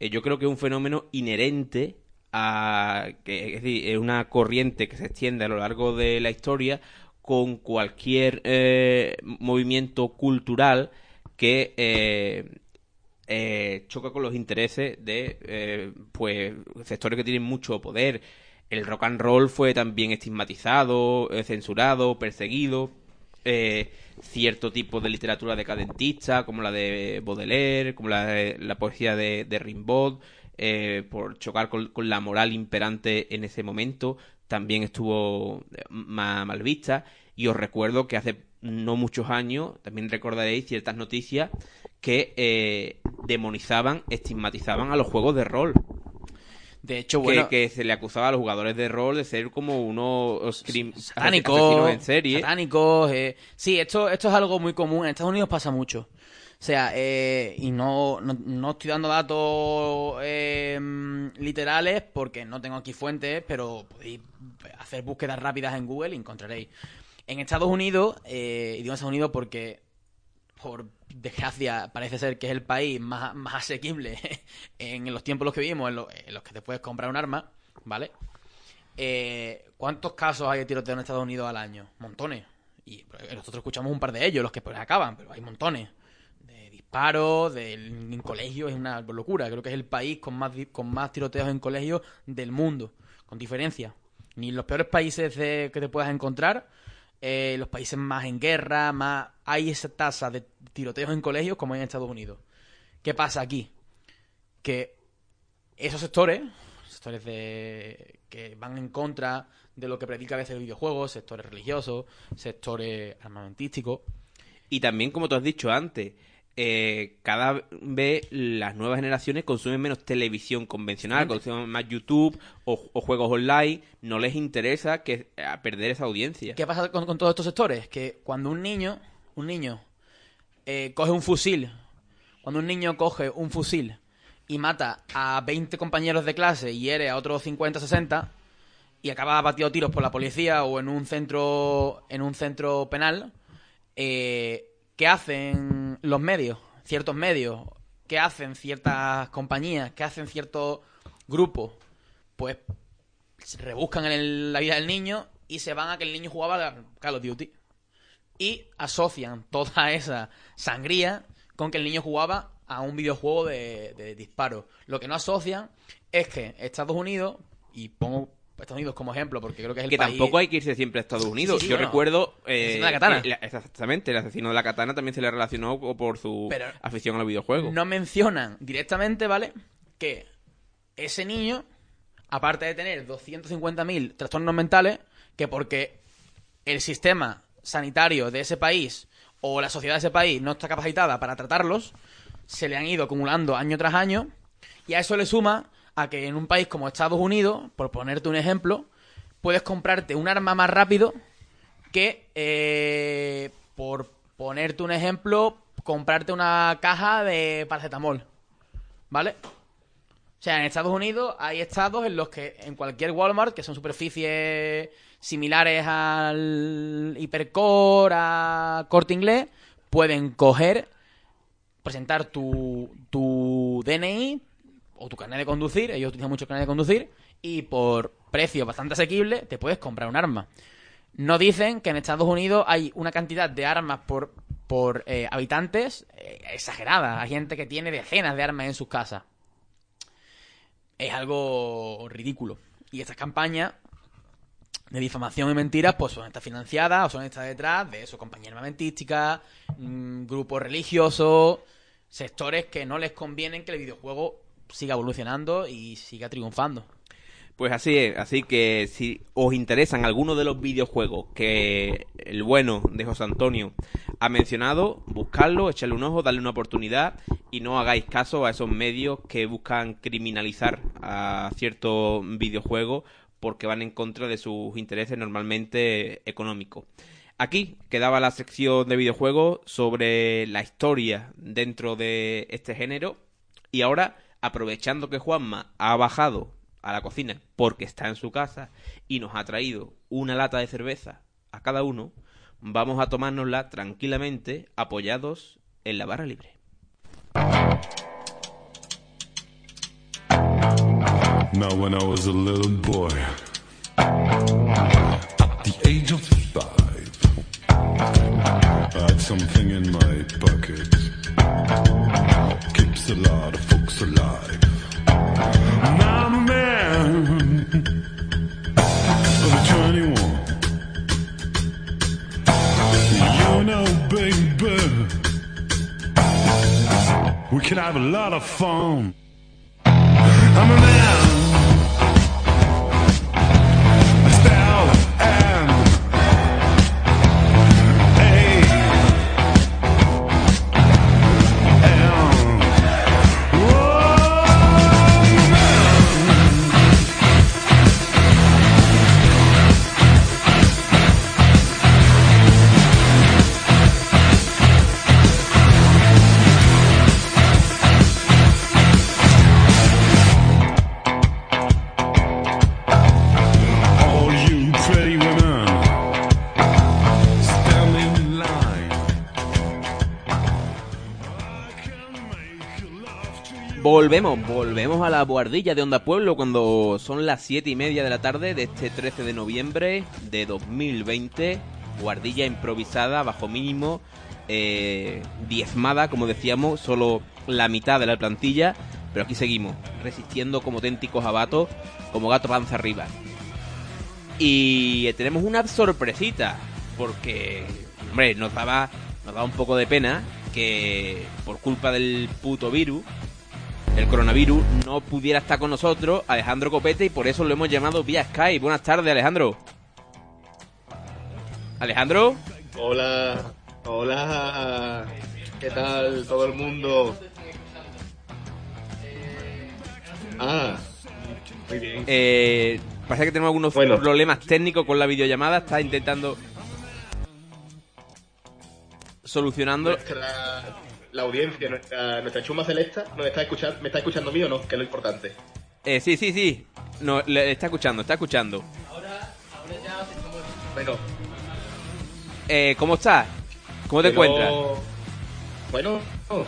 eh, yo creo que es un fenómeno inherente a que es decir, es una corriente que se extiende a lo largo de la historia con cualquier eh, movimiento cultural que eh, eh, choca con los intereses de eh, pues sectores que tienen mucho poder. El rock and roll fue también estigmatizado, eh, censurado, perseguido. Eh, cierto tipo de literatura decadentista, como la de Baudelaire, como la de la poesía de, Rimbaud, eh, por chocar con, la moral imperante en ese momento, también estuvo ma- mal vista. Y os recuerdo que hace no muchos años, también recordaréis ciertas noticias que demonizaban, estigmatizaban a los juegos de rol. De hecho, Que- bueno, que, se le acusaba a los jugadores de rol de ser como unos satánicos, en serie. satánicos, eh, sí, esto, esto es algo muy común. En Estados Unidos pasa mucho. O sea, eh, y no, no, no estoy dando datos eh, literales porque no tengo aquí fuentes, pero podéis hacer búsquedas rápidas en Google y encontraréis. En Estados Unidos, eh, y digo Estados Unidos porque, por desgracia, parece ser que es el país más, más asequible en los tiempos en los que vivimos, en, lo- los que te puedes comprar un arma, ¿vale? Eh, ¿Cuántos casos hay de tiroteo en Estados Unidos al año? Montones. Y nosotros escuchamos un par de ellos, los que pues acaban, pero hay montones. De disparos, de, en colegios, es una locura. Creo que es el país con más, con más tiroteos en colegios del mundo, con diferencia. Ni los peores países que te puedas encontrar, eh, los países más en guerra, más hay esa tasa de tiroteos en colegios como hay en Estados Unidos. ¿Qué pasa aquí? Que esos sectores, sectores de que van en contra de lo que predica a veces el videojuego, sectores religiosos, sectores armamentísticos, Y también, como tú has dicho antes, eh, cada vez las nuevas generaciones consumen menos televisión convencional, consumen más YouTube o, o juegos online. No les interesa que a perder esa audiencia. ¿Qué pasa con, con todos estos sectores? Que cuando un niño, un niño, eh, coge un fusil, cuando un niño coge un fusil y mata a 20 compañeros de clase y hiere a otros 50, 60 y acaba batido tiros por la policía o en un centro, en un centro penal, eh, ¿qué hacen los medios? Ciertos medios, ¿qué hacen ciertas compañías? ¿Qué hacen ciertos grupos? Pues se rebuscan en el- la vida del niño y se van a que el niño jugaba Call of Duty. Y asocian toda esa sangría con que el niño jugaba a un videojuego de, de disparo. Lo que no asocian es que Estados Unidos, y pongo Estados Unidos como ejemplo porque creo que es el que país... tampoco hay que irse siempre a Estados Unidos. sí, Yo bueno. recuerdo. El eh, asesino de la katana. que la- exactamente, el asesino de la katana también se le relacionó por su Pero afición a los videojuegos. No mencionan directamente, ¿vale? Que ese niño, aparte de tener 250.000 trastornos mentales, que porque el sistema sanitario de ese país o la sociedad de ese país no está capacitada para tratarlos, se le han ido acumulando año tras año, y a eso le suma a que en un país como Estados Unidos, por ponerte un ejemplo, puedes comprarte un arma más rápido que, eh, por ponerte un ejemplo, comprarte una caja de paracetamol. ¿Vale? O sea, en Estados Unidos hay estados en los que en cualquier Walmart, que son superficies similares al Hipercore, a Corte Inglés, pueden coger, presentar tu, tu DNI o tu carnet de conducir, ellos utilizan mucho el carnet de conducir, y por precio bastante asequible te puedes comprar un arma. No dicen que en Estados Unidos hay una cantidad de armas por, por eh, habitantes eh, exagerada. Hay gente que tiene decenas de armas en sus casas. Es algo ridículo. Y estas campañas de difamación y mentiras pues son estas financiadas o son estas detrás de eso, compañías armamentísticas, mm, grupos religiosos, sectores que no les convienen que el videojuego siga evolucionando y siga triunfando. Pues así es, así que si os interesan algunos de los videojuegos que el bueno de José Antonio ha mencionado, buscarlo, echarle un ojo, darle una oportunidad y no hagáis caso a esos medios que buscan criminalizar a ciertos videojuegos porque van en contra de sus intereses normalmente económicos. Aquí quedaba la sección de videojuegos sobre la historia dentro de este género y ahora, aprovechando que Juanma ha bajado a la cocina porque está en su casa y nos ha traído una lata de cerveza a cada uno, vamos a tomárnosla tranquilamente apoyados en la barra libre. Now, when I was a little boy, at the age of five, I had something in my pocket. Keeps a lot of folks alive. A man of 21. You know, baby, we can have a lot of fun. I'm a Volvemos, volvemos a la buhardilla de Onda Pueblo cuando son las siete y media de la tarde de este 13 de noviembre de 2020. Guardilla improvisada, bajo mínimo, eh, diezmada, como decíamos, solo la mitad de la plantilla. Pero aquí seguimos, resistiendo como auténticos abatos, como gato panza arriba. Y tenemos una sorpresita, porque, hombre, nos daba, nos daba un poco de pena que por culpa del puto virus, el coronavirus, no pudiera estar con nosotros Alejandro Copete y por eso lo hemos llamado vía Skype. Buenas tardes, Alejandro. Alejandro, Hola, hola, ¿qué tal todo el mundo? Ah, muy bien. eh, parece que tenemos algunos Bueno. problemas técnicos con la videollamada. Está intentando solucionando. Nuestra, la audiencia, nuestra, nuestra chuma celesta, nos está escuchando, ¿me está escuchando a mí o no? Que es lo importante. Eh, sí, sí, sí. No, le está escuchando, está escuchando. Bueno, Eh, ¿Cómo estás? ¿Cómo te pero- encuentras? Bueno,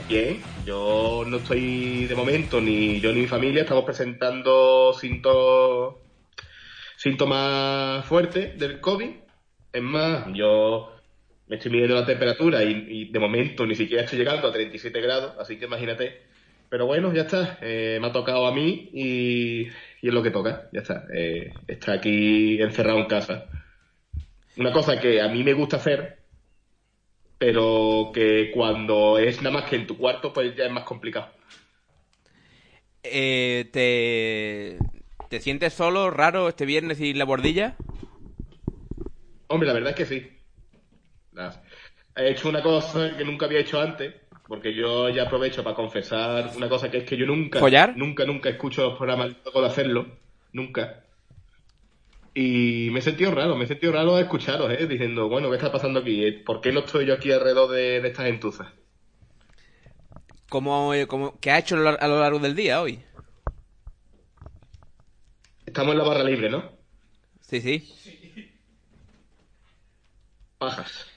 bien. Yo no estoy de momento, ni yo ni mi familia, estamos presentando síntomas, síntomas fuertes del COVID. Es más, yo me estoy midiendo la temperatura y, y de momento ni siquiera estoy llegando a 37 grados, así que imagínate. Pero bueno, ya está. eh, me ha tocado a mí y, y es lo que toca. Ya está. Eh, está aquí encerrado en casa. Una cosa que a mí me gusta hacer, pero que cuando es nada más que en tu cuarto, pues ya es más complicado. Eh, ¿te, ¿Te sientes solo, raro, este viernes y la bordilla? Hombre, la verdad es que sí. He hecho una cosa que nunca había hecho antes, porque yo ya aprovecho para confesar una cosa que es que yo nunca, ¿Follar? nunca, nunca escucho los programas luego de hacerlo, nunca. Y me he sentido raro, me he sentido raro de escucharos, ¿eh? Diciendo, bueno, ¿qué está pasando aquí? ¿Por qué no estoy yo aquí alrededor de, de estas entuzas? ¿Cómo, eh, cómo- ¿Qué ha hecho a lo lar- a lo largo del día hoy? Estamos en la barra libre, ¿no? Sí, sí. Pajas.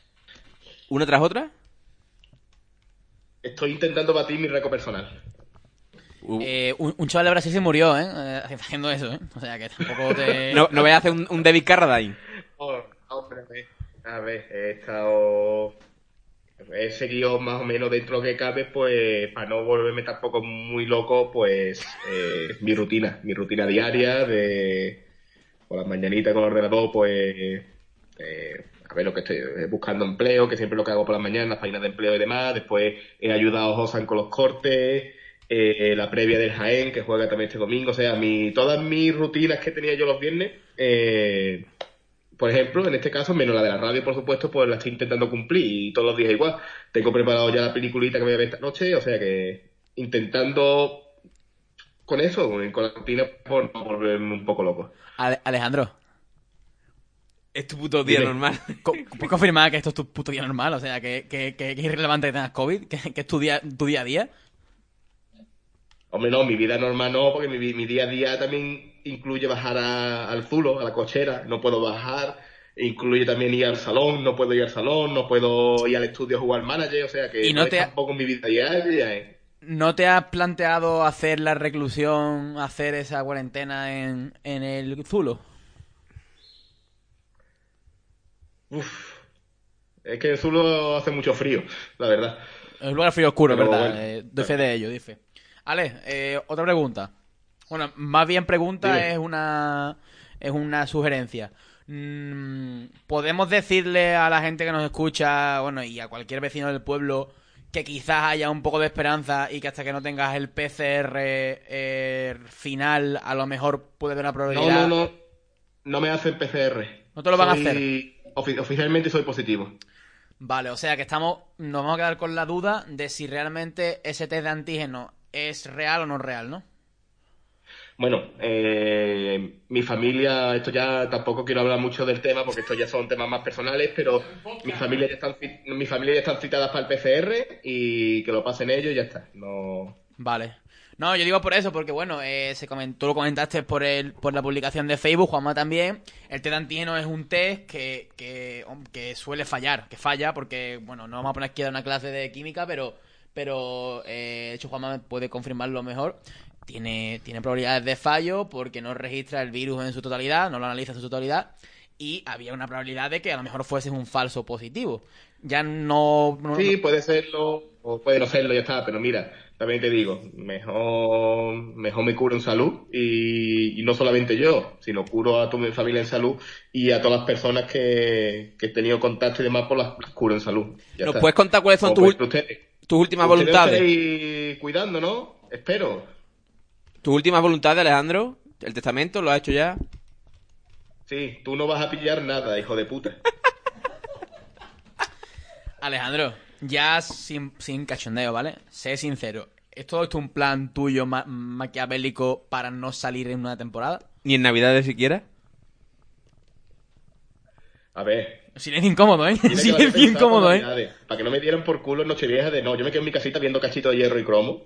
¿Una tras otra? Estoy intentando batir mi récord personal. Eh, un, un chaval de Brasil se murió, ¿eh? Eh, Haciendo eso, ¿eh? O sea, que tampoco te... No, no voy a hacer un, un David Carradine. Oh, hombre, a ver, a ver, he estado. He seguido más o menos dentro de lo que cabe, pues para no volverme tampoco muy loco, pues eh, mi rutina, mi rutina diaria de por las mañanitas con el ordenador, pues eh, a ver lo que estoy eh, buscando empleo, que siempre lo que hago por las mañanas, las páginas de empleo y demás. Después he ayudado a Josan con los cortes, eh, la previa del Jaén, que juega también este domingo. O sea, mi, todas mis rutinas que tenía yo los viernes, eh, por ejemplo, en este caso, menos la de la radio, por supuesto, pues la estoy intentando cumplir y todos los días igual. Tengo preparado ya la peliculita que me voy a ver esta noche, o sea que intentando con eso, con la rutina, por no volverme un poco loco. Ale- Alejandro, Es tu puto día normal. co- ¿puedes confirmar que esto es tu puto día normal? O sea, que, que, que- que es irrelevante que tengas COVID, que, que es tu día, tu día a día. Hombre, no, mi vida normal no, porque mi, mi día a día también incluye bajar a- al zulo, a la cochera, no puedo bajar, incluye también ir al salón, no puedo ir al salón, no puedo ir al estudio a jugar manager, o sea que Y no es te ha- tampoco mi vida diaria. ¿eh? ¿No te has planteado hacer la reclusión, hacer esa cuarentena en, en el Zulo? Uf. Es que en Zulo hace mucho frío, la verdad. Es un lugar frío oscuro, Pero ¿verdad? bueno. Eh, fe de ello, dice. Ale, eh, otra pregunta. Bueno, más bien pregunta Dime. es una es una sugerencia. Mm, ¿Podemos decirle a la gente que nos escucha, bueno, y a cualquier vecino del pueblo, que quizás haya un poco de esperanza y que hasta que no tengas el PCR eh, final, a lo mejor puede haber una No, probabilidad? no, no. No me hacen PCR. ¿No te lo van a hacer? Ofi- oficialmente soy positivo. Vale, o sea que estamos, nos vamos a quedar con la duda de si realmente ese test de antígeno es real o no real, ¿no? Bueno, eh, mi familia, esto ya tampoco quiero hablar mucho del tema porque estos ya son temas más personales, pero mi familia ya están, mi familia ya están citadas para el PCR y que lo pasen ellos y ya está. No, Vale. No, yo digo por eso, porque bueno, eh, se comentó, lo comentaste por el, por la publicación de Facebook, Juanma también. El test de antígeno es un test que, que, que suele fallar, que falla, porque, bueno, no vamos a poner aquí a una clase de química, pero, pero eh, de hecho Juanma puede confirmarlo mejor. Tiene, tiene probabilidades de fallo porque no registra el virus en su totalidad, no lo analiza en su totalidad, y había una probabilidad de que a lo mejor fuese un falso positivo. Ya no... no- Sí, puede serlo o puede no serlo, ya está, pero mira, también te digo, mejor, mejor me curo en salud y, y no solamente yo, sino curo a toda mi familia en salud y a todas las personas que, que he tenido contacto y demás, pues las, las curo en salud. Ya ¿Nos está. puedes contar cuáles son tus, tus últimas voluntades? estáis cuidando, ¿no? Espero. ¿Tus últimas voluntades, Alejandro? ¿El testamento lo has hecho ya? Sí, tú no vas a pillar nada, hijo de puta. Alejandro, ya sin, sin cachondeo, ¿vale? Sé sincero. ¿Es todo esto un plan tuyo ma- maquiavélico para no salir en una temporada? ¿Ni en Navidades siquiera? A ver. Silencio incómodo, ¿eh? Silencio incómodo, ¿eh? Navidades, Para que no me dieran por culo en Nochevieja de no, yo me quedo en mi casita viendo cachito de hierro y cromo.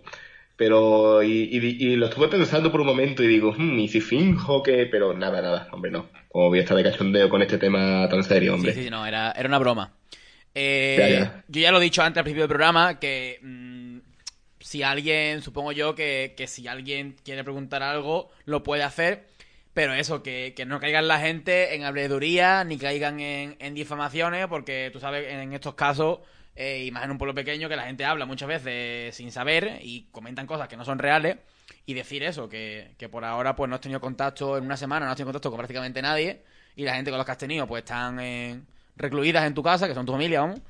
Pero, y, y- y lo estuve pensando por un momento y digo, "Hmm, ¿y si finjo que...? Pero nada, nada, hombre, no. Como voy a estar de cachondeo con este tema tan serio, hombre. Sí, sí, no, era, era una broma. Eh, Ya, ya. Yo ya lo he dicho antes al principio del programa que mm, si alguien, supongo yo que, que si alguien quiere preguntar algo, lo puede hacer. Pero eso, que, que no caigan la gente en habladuría ni caigan en, en difamaciones, porque tú sabes, en estos casos, eh, y más en un pueblo pequeño, que la gente habla muchas veces sin saber y comentan cosas que no son reales. Y decir eso, que, que por ahora pues no has tenido contacto en una semana, no has tenido contacto con prácticamente nadie, y la gente con los que has tenido pues están en- recluidas en tu casa, que son tu familia, vamos,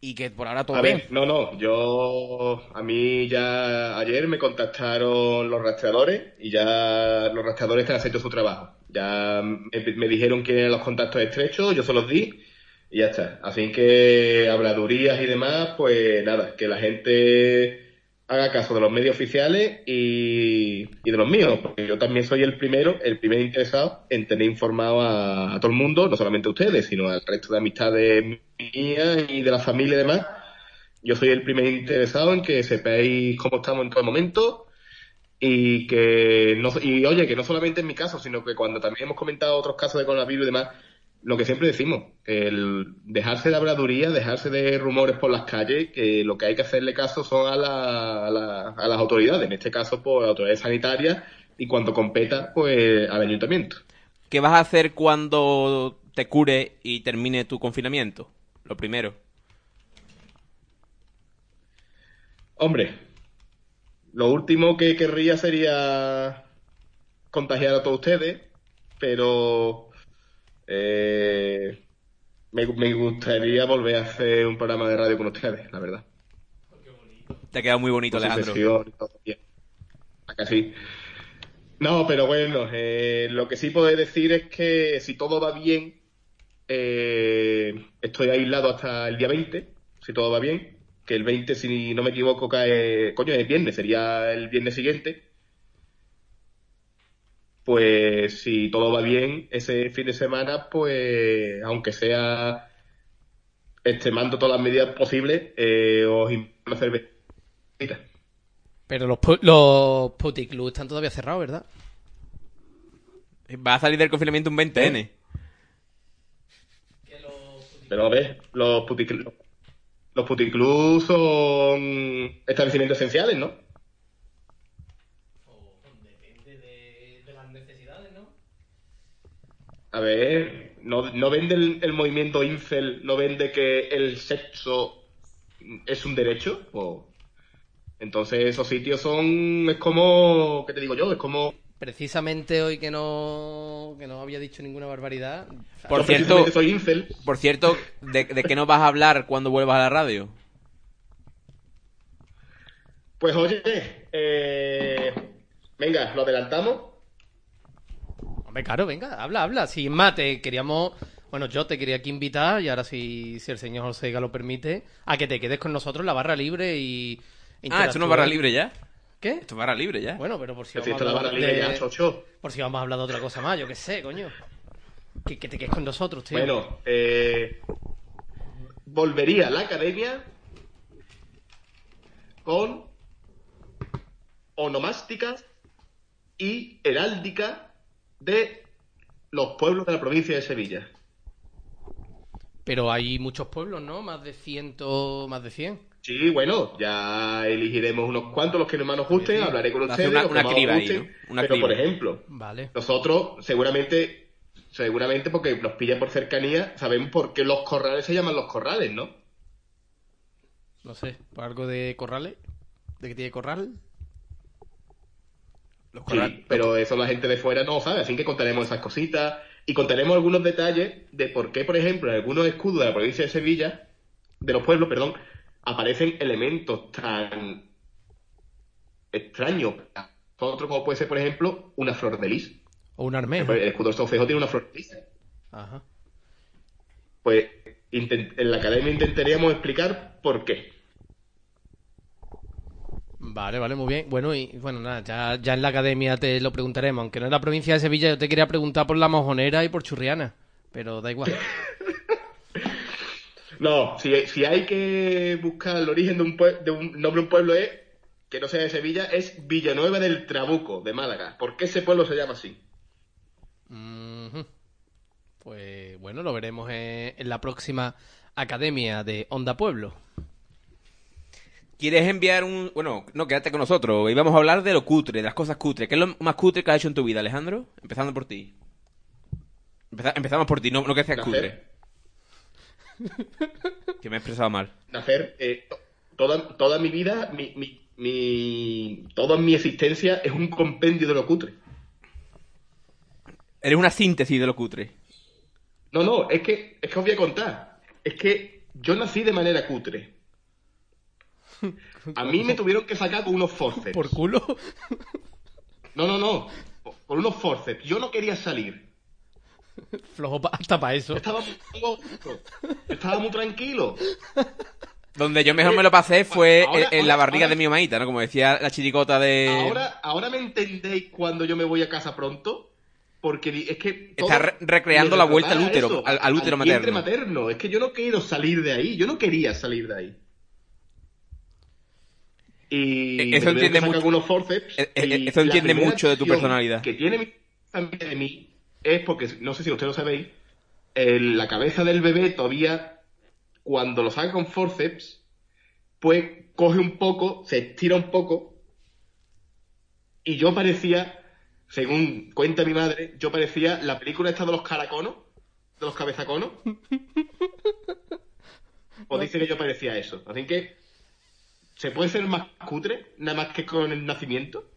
y que por ahora todo A bien. ver, no, no, yo, a mí ya ayer me contactaron los rastreadores y ya los rastreadores están haciendo su trabajo. Ya me, me dijeron que eran los contactos estrechos, yo se los di y ya está. Así que habladurías y demás, pues nada, que la gente haga caso de los medios oficiales y, y de los míos, porque yo también soy el primero, el primer interesado en tener informado a, todo el mundo, no solamente a ustedes, sino al resto de amistades mías y de la familia y demás. Yo soy el primer interesado en que sepáis cómo estamos en todo momento y que no, y oye, que no solamente en mi caso, sino que cuando también hemos comentado otros casos de coronavirus y demás, lo que siempre decimos, el dejarse de habladuría, dejarse de rumores por las calles, que lo que hay que hacerle caso son a, la- a, la- a las autoridades, en este caso por las autoridades sanitarias y cuando competa, pues al ayuntamiento. ¿Qué vas a hacer cuando te cure y termine tu confinamiento? Lo primero. Hombre, lo último que querría sería contagiar a todos ustedes, pero eh, me, me gustaría volver a hacer un programa de radio con ustedes, la verdad. Te ha quedado muy bonito, Alejandro. sesión y todo bien. ¿A que sí? No, pero bueno, eh, lo que sí puedo decir es que si todo va bien, eh, estoy aislado hasta el día 20, si todo va bien, que el 20, si no me equivoco, cae, coño, es viernes, sería el viernes siguiente. Pues si todo va bien, ese fin de semana, pues aunque sea extremando todas las medidas posibles, eh, os invito a una cervecita. Pero los, pu- los puticlubs están todavía cerrados, ¿verdad? Va a salir del confinamiento un 20N. Pero a ver, los puticlubs, los puticlubs son establecimientos esenciales, ¿no? A ver, no, no vende el, el movimiento incel, no vende que el sexo es un derecho. Pues, entonces esos sitios son, es como, ¿qué te digo yo? Es como... Precisamente hoy que no, que no había dicho ninguna barbaridad. Por cierto, precisamente soy incel. por cierto, ¿de, de qué nos vas a hablar cuando vuelvas a la radio? Pues oye, eh, venga, lo adelantamos. Claro, venga, habla, habla. Sin más, te queríamos. Bueno, yo te quería aquí invitar, y ahora si, si el señor Josega lo permite, a que te quedes con nosotros en la barra libre y. Ah, esto no es barra libre ya. ¿Qué? Esto es barra libre ya. Bueno, pero por si si vamos a hablar de- ya. Por si vamos a hablar de otra cosa más, yo qué sé, coño. Que, que te quedes con nosotros, tío. Bueno, eh, volvería a la academia con onomásticas y heráldica de los pueblos de la provincia de Sevilla. Pero hay muchos pueblos, ¿no? Más de ciento, más de cien. Sí, bueno, ya elegiremos unos cuantos los que más nos gusten, hablaré con ustedes, una- una criba ahí, ¿no? Una pero criba. por ejemplo, Vale. nosotros seguramente, seguramente porque nos pilla por cercanía, sabemos por qué los corrales se llaman los corrales, ¿no? No sé, por algo de corrales. ¿De que tiene corral? Los Sí, pero eso la gente de fuera no sabe, así que contaremos esas cositas y contaremos algunos detalles de por qué, por ejemplo, en algunos escudos de la provincia de Sevilla, de los pueblos, perdón, aparecen elementos tan extraños. para Nosotros, como puede ser, por ejemplo, una flor de lis. O un armejo. El escudo del Sofejo tiene una flor de lis. Ajá. Pues en la academia intentaríamos explicar por qué. Vale, vale, muy bien. Bueno, y bueno, nada, ya, ya en la academia te lo preguntaremos. Aunque no en la provincia de Sevilla, yo te quería preguntar por la mojonera y por Churriana. Pero da igual. No, si, si hay que buscar el origen de un, de un nombre de un pueblo es, que no sea de Sevilla, es Villanueva del Trabuco, de Málaga. ¿Por qué ese pueblo se llama así? Pues bueno, lo veremos en, en la próxima academia de Onda Pueblo. ¿Quieres enviar un...? Bueno, no, quédate con nosotros. Y vamos a hablar de lo cutre, de las cosas cutre. ¿Qué es lo más cutre que has hecho en tu vida, Alejandro? Empezando por ti. Empeza- empezamos por ti, no, no que seas cutre. Que me he expresado mal. Nacer, eh, to- toda, toda mi vida, mi, mi, mi- toda mi existencia es un compendio de lo cutre. Eres una síntesis de lo cutre. No, no, es que, es que os voy a contar. Es que yo nací de manera cutre. A mí me tuvieron que sacar con unos forceps. ¿Por culo? No, no, no. Por- unos forceps. Yo no quería salir. Flojo hasta para eso. Yo estaba muy, estaba muy tranquilo. Donde yo mejor me lo pasé fue Ahora- en, en la barriga ahora- de mi maíta, ¿no? Como decía la chiricota de... Ahora, ahora me entendéis cuando yo me voy a casa pronto. Porque es que. Está re- recreando la vuelta al útero, al- al útero materno. materno. Es que yo no quiero salir de ahí. Yo no quería salir de ahí. Y me eso entiende mucho- algunos forceps, eh, eh, y eso la entiende primera mucho de tu personalidad. Que tiene de mí es porque, no sé si ustedes lo sabéis, en la cabeza del bebé todavía, cuando lo saca con forceps, pues coge un poco, se estira un poco, y yo parecía, según cuenta mi madre, yo parecía la película esta de los caraconos, de los cabezaconos. Os dice que yo parecía eso. Así que, ¿se puede ser más cutre, nada más que con el nacimiento?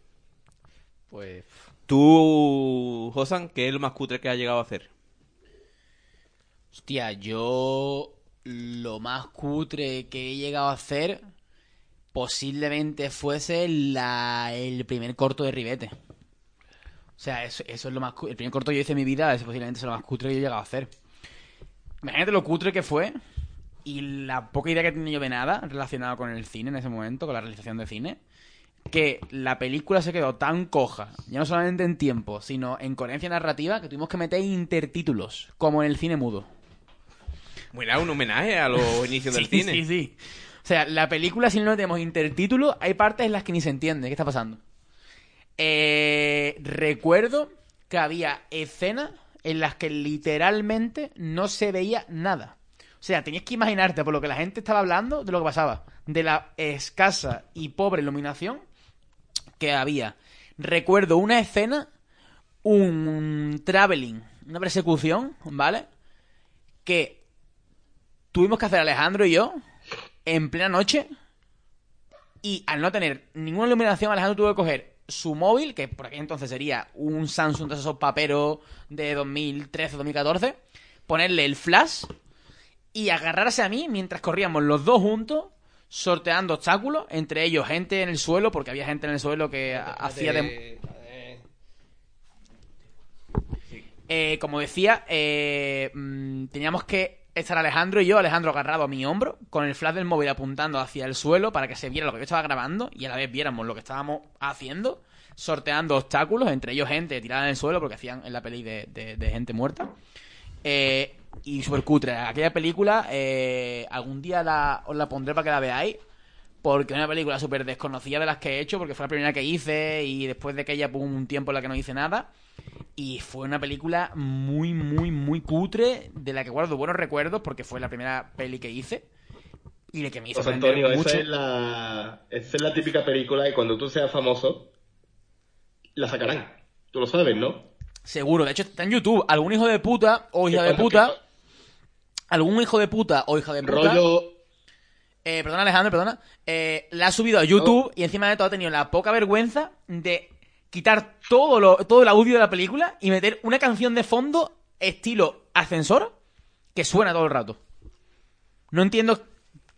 Pues. Tú, Josan, ¿qué es lo más cutre que has llegado a hacer? Hostia, yo lo más cutre que he llegado a hacer posiblemente fuese la, el primer corto de Ribete. O sea, eso, eso es lo más El primer corto que yo hice en mi vida es posiblemente es lo más cutre que yo he llegado a hacer. Imagínate lo cutre que fue y la poca idea que tenía yo de nada relacionado con el cine en ese momento, con la realización de cine, que la película se quedó tan coja, ya no solamente en tiempo, sino en coherencia narrativa, que tuvimos que meter intertítulos, como en el cine mudo. Bueno, un homenaje a los inicios del cine. Sí, sí. O sea, la película, si no tenemos intertítulos, hay partes en las que ni se entiende qué está pasando. Eh, recuerdo que había escenas en las que literalmente no se veía nada. Sea, tenías que imaginarte por lo que la gente estaba hablando de lo que pasaba. De la escasa y pobre iluminación que había. Recuerdo una escena, un traveling una persecución, ¿vale? Que tuvimos que hacer Alejandro y yo en plena noche. Y al no tener ninguna iluminación, Alejandro tuvo que coger su móvil, que por aquel entonces sería un Samsung de esos paperos de 2013-2014, ponerle el flash y agarrarse a mí mientras corríamos los dos juntos sorteando obstáculos, entre ellos gente en el suelo, porque había gente en el suelo que hacía de... Eh, como decía, eh, mm, teníamos que estar Alejandro y yo, Alejandro agarrado a mi hombro, con el flash del móvil apuntando hacia el suelo para que se viera lo que yo estaba grabando y a la vez viéramos lo que estábamos haciendo, sorteando obstáculos, entre ellos gente tirada en el suelo, porque hacían en la peli de, de- de gente muerta. Eh, y super cutre. Aquella película, eh, algún día la- os la pondré para que la veáis. Porque es una película súper desconocida de las que he hecho, porque fue la primera que hice y después de que ella hubo un tiempo en la que no hice nada. Y fue una película muy, muy, muy cutre, de la que guardo buenos recuerdos, porque fue la primera peli que hice. Y de que me hizo aprender Antonio, mucho. esa es, la, esa es la típica película que cuando tú seas famoso, la sacarán. Tú lo sabes, ¿no? Seguro, de hecho está en YouTube. Algún hijo de puta o hija de puta. Algún hijo de puta o hija de puta. Rollo... Eh, perdona, Alejandro, perdona. Eh, la ha subido a YouTube y encima de todo ha tenido la poca vergüenza de quitar todo, lo, todo el audio de la película y meter una canción de fondo estilo ascensor que suena todo el rato. No entiendo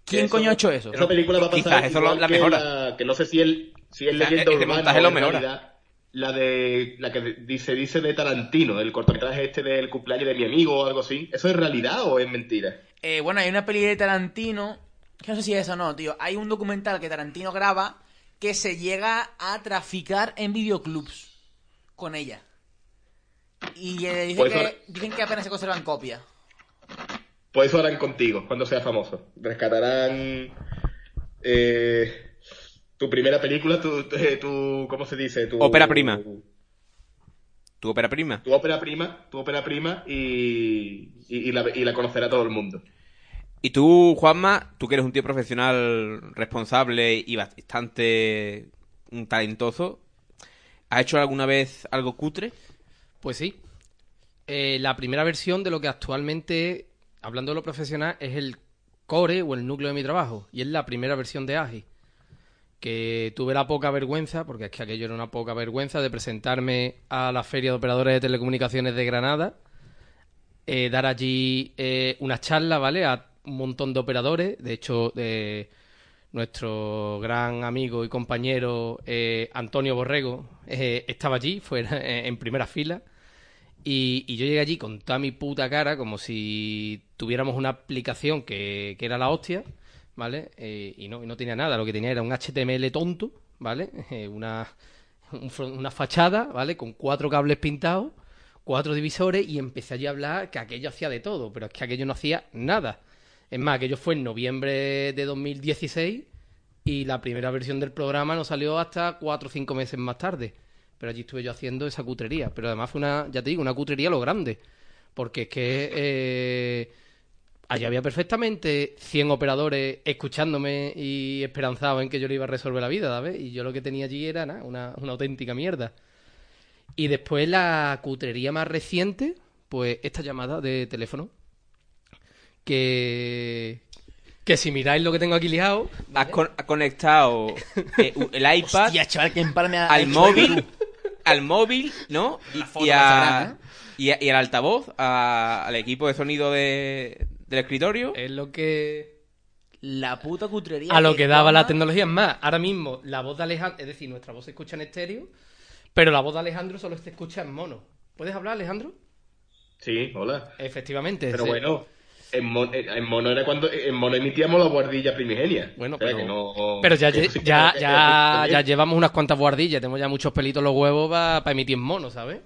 quién Eso- coño ha hecho eso. Esa película va a pasar Quizás eso lo- la que mejora. la- que no sé si él si es montaje o lo en mejora. realidad, la de la que dice dice de Tarantino, el cortometraje este del cumpleaños de mi amigo o algo así. ¿Eso es realidad o es mentira? Eh, bueno, hay una peli de Tarantino, que no sé si es eso o no, tío. Hay un documental que Tarantino graba que se llega a traficar en videoclubs con ella. Y eh, dicen, Pues que, ahora- dicen que apenas se conservan copias. Pues eso harán contigo cuando seas famoso. Rescatarán eh, tu primera película, tu, tu, tu- ¿cómo se dice? Tu, Ópera prima. ¿Tu ópera prima? Tu ópera prima, tu ópera prima y, y, y la, y la conocerá todo el mundo. Y tú, Juanma, tú que eres un tío profesional responsable y bastante talentoso, ¿has hecho alguna vez algo cutre? Pues sí. Eh, la primera versión de lo que actualmente, hablando de lo profesional, es el core o el núcleo de mi trabajo. Y es la primera versión de AGI. Que tuve la poca vergüenza, porque es que aquello era una poca vergüenza, de presentarme a la Feria de Operadores de Telecomunicaciones de Granada, eh, dar allí eh, una charla, ¿vale? A un montón de operadores. De hecho, eh, nuestro gran amigo y compañero eh, Antonio Borrego estaba allí, fue en primera fila. Y, y yo llegué allí con toda mi puta cara, como si tuviéramos una aplicación que, que era la hostia, ¿vale? Eh, y, no, y no tenía nada, lo que tenía era un HTML tonto, ¿vale? Eh, una, un una fachada, ¿vale? Con cuatro cables pintados, cuatro divisores, y empecé allí a hablar que aquello hacía de todo, pero es que aquello no hacía nada. Es más, aquello fue en noviembre de 2016 y la primera versión del programa no salió hasta cuatro o cinco meses más tarde. Pero allí estuve yo haciendo esa cutrería. Pero además fue una, ya te digo, una cutrería lo grande. Porque es que eh, allí había perfectamente 100 operadores escuchándome y esperanzados en que yo le iba a resolver la vida, ¿sabes? Y yo lo que tenía allí era una, una auténtica mierda. Y después la cutrería más reciente, pues esta llamada de teléfono. Que. Que si miráis lo que tengo aquí liado. Has, con- has conectado eh, el iPad Hostia, chaval, que al móvil, al móvil, ¿no? Y, y a- y a- y al altavoz, a- al equipo de sonido de, del escritorio. Es lo que. La puta cutrería. A lo que daba la tecnología. Es más, ahora mismo la voz de Alejandro. Es decir, nuestra voz se escucha en estéreo. Pero la voz de Alejandro solo se escucha en mono. ¿Puedes hablar, Alejandro? Sí, hola. Efectivamente. Pero sí. bueno, en, mon- en mono era cuando en mono emitíamos la guardilla primigenia. Bueno, pero, que no- pero ya, que ya, ya, ya llevamos unas cuantas guardillas, tenemos ya muchos pelitos en los huevos para emitir en mono, ¿sabes?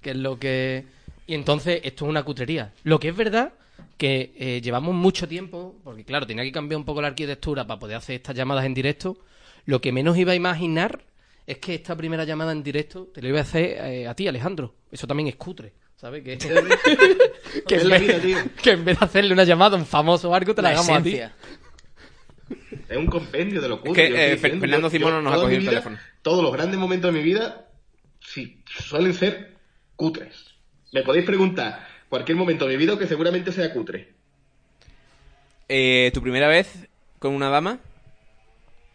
Que es lo que... Y entonces esto es una cutrería. Lo que es verdad que eh, llevamos mucho tiempo, porque claro, tenía que cambiar un poco la arquitectura para poder hacer estas llamadas en directo, lo que menos iba a imaginar es que esta primera llamada en directo te lo iba a hacer eh, a ti, Alejandro. Eso también es cutre, ¿sabes? Que, que, Es en la vez, vida, tío. que en vez de hacerle una llamada a un famoso barco, te la, La hagamos a ti. esencia. Es un compendio de locura. Es que, eh, Fernando Simón yo nos ha cogido el teléfono. Todos los grandes momentos de mi vida sí, suelen ser cutres. Me podéis preguntar cualquier momento de mi vida que seguramente sea cutre. Eh, ¿Tu primera vez con una dama?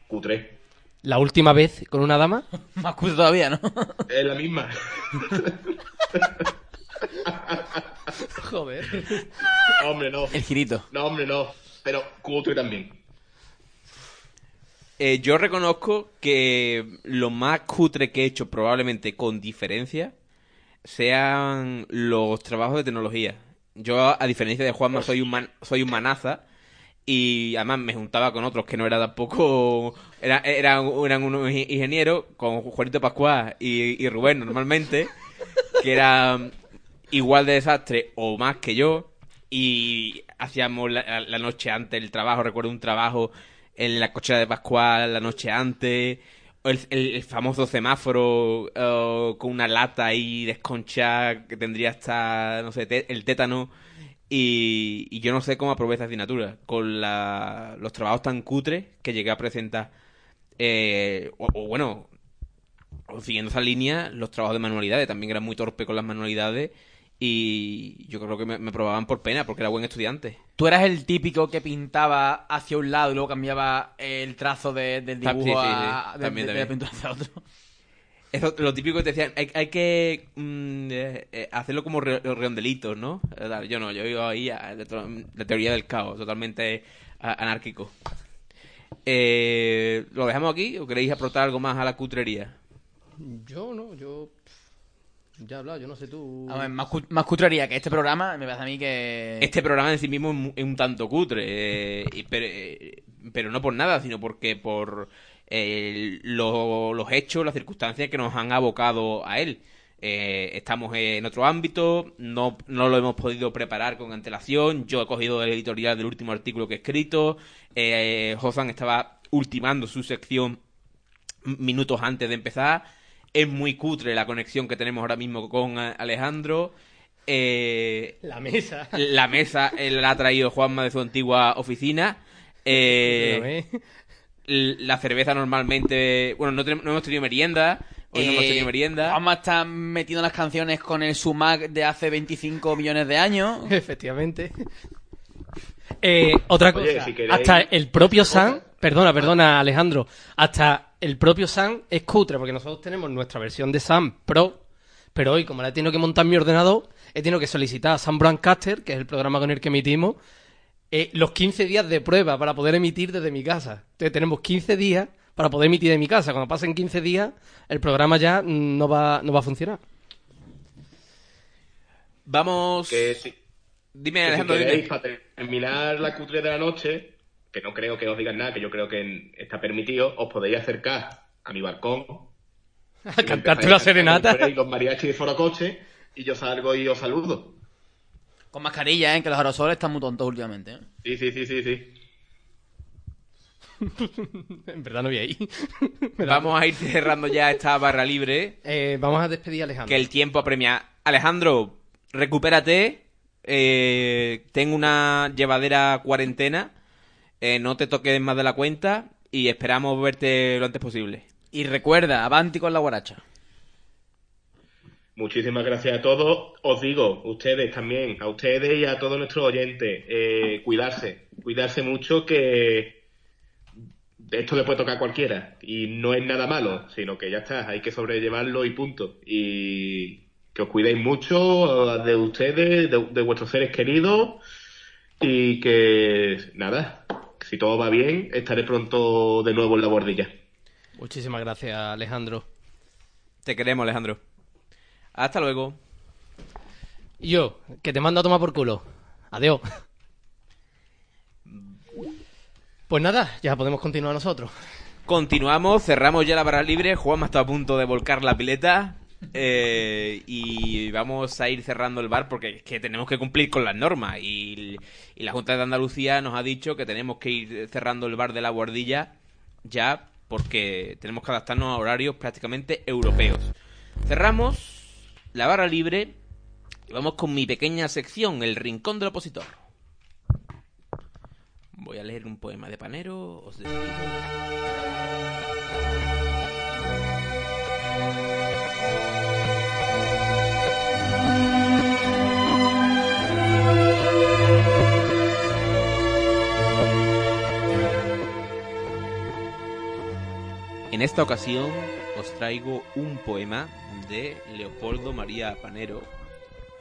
Cutre. La última vez con una dama. Más cutre todavía, ¿no? Es la misma. Joder. No, hombre, no. El girito. No, hombre, no. Pero cutre también. Eh, yo reconozco que lo más cutre que he hecho, probablemente con diferencia, sean los trabajos de tecnología. Yo, a diferencia de Juanma, soy un, man- soy un manaza y además me juntaba con otros que no era tampoco... Era, eran, eran unos inge- ingenieros, con Juanito Pascual y, Rubén normalmente, que eran igual de desastre o más que yo y hacíamos la, la noche antes el trabajo, recuerdo un trabajo en la cochera de Pascual la noche antes, el, famoso semáforo con una lata ahí desconchada que tendría hasta, no sé, el tétano. Y, y yo no sé cómo aprobé esa asignatura, con la- los trabajos tan cutres que llegué a presentar. Eh, o, o bueno, siguiendo esa línea, los trabajos de manualidades, también era muy torpe con las manualidades. Y yo creo que me, me aprobaban por pena, porque era buen estudiante. Tú eras el típico que pintaba hacia un lado y luego cambiaba el trazo de- del Ta- dibujo sí, sí, a- sí. de, También, de- de la pintura hacia otro. Eso, lo típico que te decían, hay, hay que mm, eh, eh, hacerlo como re- redondelitos, ¿no? Eh, Yo no, yo iba ahí a la, teoría del caos, totalmente a- anárquico. Eh, ¿Lo dejamos aquí o queréis aportar algo más a la cutrería? Yo no, yo. Ya he hablado, yo no sé tú. A ver, más, cu- más cutrería que este programa, me parece a mí que... Este programa en sí mismo es un tanto cutre, eh, y- pero, eh, pero no por nada, sino porque por eh, lo- los hechos, las circunstancias que nos han abocado a él. Eh, estamos en otro ámbito, no, no lo hemos podido preparar con antelación. Yo he cogido el editorial del último artículo que he escrito. Eh, Josan estaba ultimando su sección minutos antes de empezar. Es muy cutre la conexión que tenemos ahora mismo con eh, Alejandro. Eh, La mesa. la mesa eh, la ha traído Juanma de su antigua oficina. Eh, la cerveza normalmente... Bueno, no, tenemos- no hemos tenido merienda. Hoy no hemos Eh, tenido merienda. Juanma está metiendo las canciones con el sumac de hace 25 millones de años. Efectivamente. Eh, otra cosa, Oye, si queréis- hasta el propio Sam, perdona, perdona Alejandro, hasta el propio Sam es cutre, porque nosotros tenemos nuestra versión de Sam Pro, pero hoy, como la he tenido que montar en mi ordenador, he tenido que solicitar a Sam Broadcaster, que es el programa con el que emitimos, eh, los 15 días de prueba para poder emitir desde mi casa. Entonces tenemos 15 días para poder emitir de mi casa. Cuando pasen 15 días, el programa ya no va, no va a funcionar. Vamos... Que si, Dime, que si Alejandro, queréis, dime. para terminar la cutre de la noche, que no creo que os digan nada, que yo creo que está permitido, os podéis acercar a mi balcón. A cantarte la serenata. Y los mariachis de Forocoche, y yo salgo y os saludo. Con mascarilla, ¿eh? Que los aerosoles están muy tontos últimamente. ¿eh? Sí, sí, sí, sí, sí. en verdad no voy ahí. Vamos a ir cerrando ya esta barra libre. Eh, vamos a despedir a Alejandro. Que el tiempo apremia. Alejandro, recupérate. Eh, ten una llevadera cuarentena. Eh, no te toques más de la cuenta. Y esperamos verte lo antes posible. Y recuerda, avanti con la guaracha. Muchísimas gracias a todos. Os digo, ustedes también, a ustedes y a todos nuestros oyentes, eh, cuidarse, cuidarse mucho que esto le puede tocar a cualquiera y no es nada malo, sino que ya está, hay que sobrellevarlo y punto. Y que os cuidéis mucho de ustedes, de, de vuestros seres queridos y que nada, si todo va bien, estaré pronto de nuevo en la bordilla. Muchísimas gracias, Alejandro. Te queremos, Alejandro. Hasta luego. Y yo, que te mando a tomar por culo. Adiós. Pues nada, ya podemos continuar nosotros. Continuamos, cerramos ya la barra libre. Juanma está a punto de volcar la pileta. Eh, y vamos a ir cerrando el bar porque es que tenemos que cumplir con las normas. Y, y la Junta de Andalucía nos ha dicho que tenemos que ir cerrando el bar de la guardilla ya porque tenemos que adaptarnos a horarios prácticamente europeos. Cerramos la barra libre y vamos con mi pequeña sección, el rincón del opositor. Voy a leer un poema de Panero. Os despido. Esta ocasión os traigo un poema de Leopoldo María Panero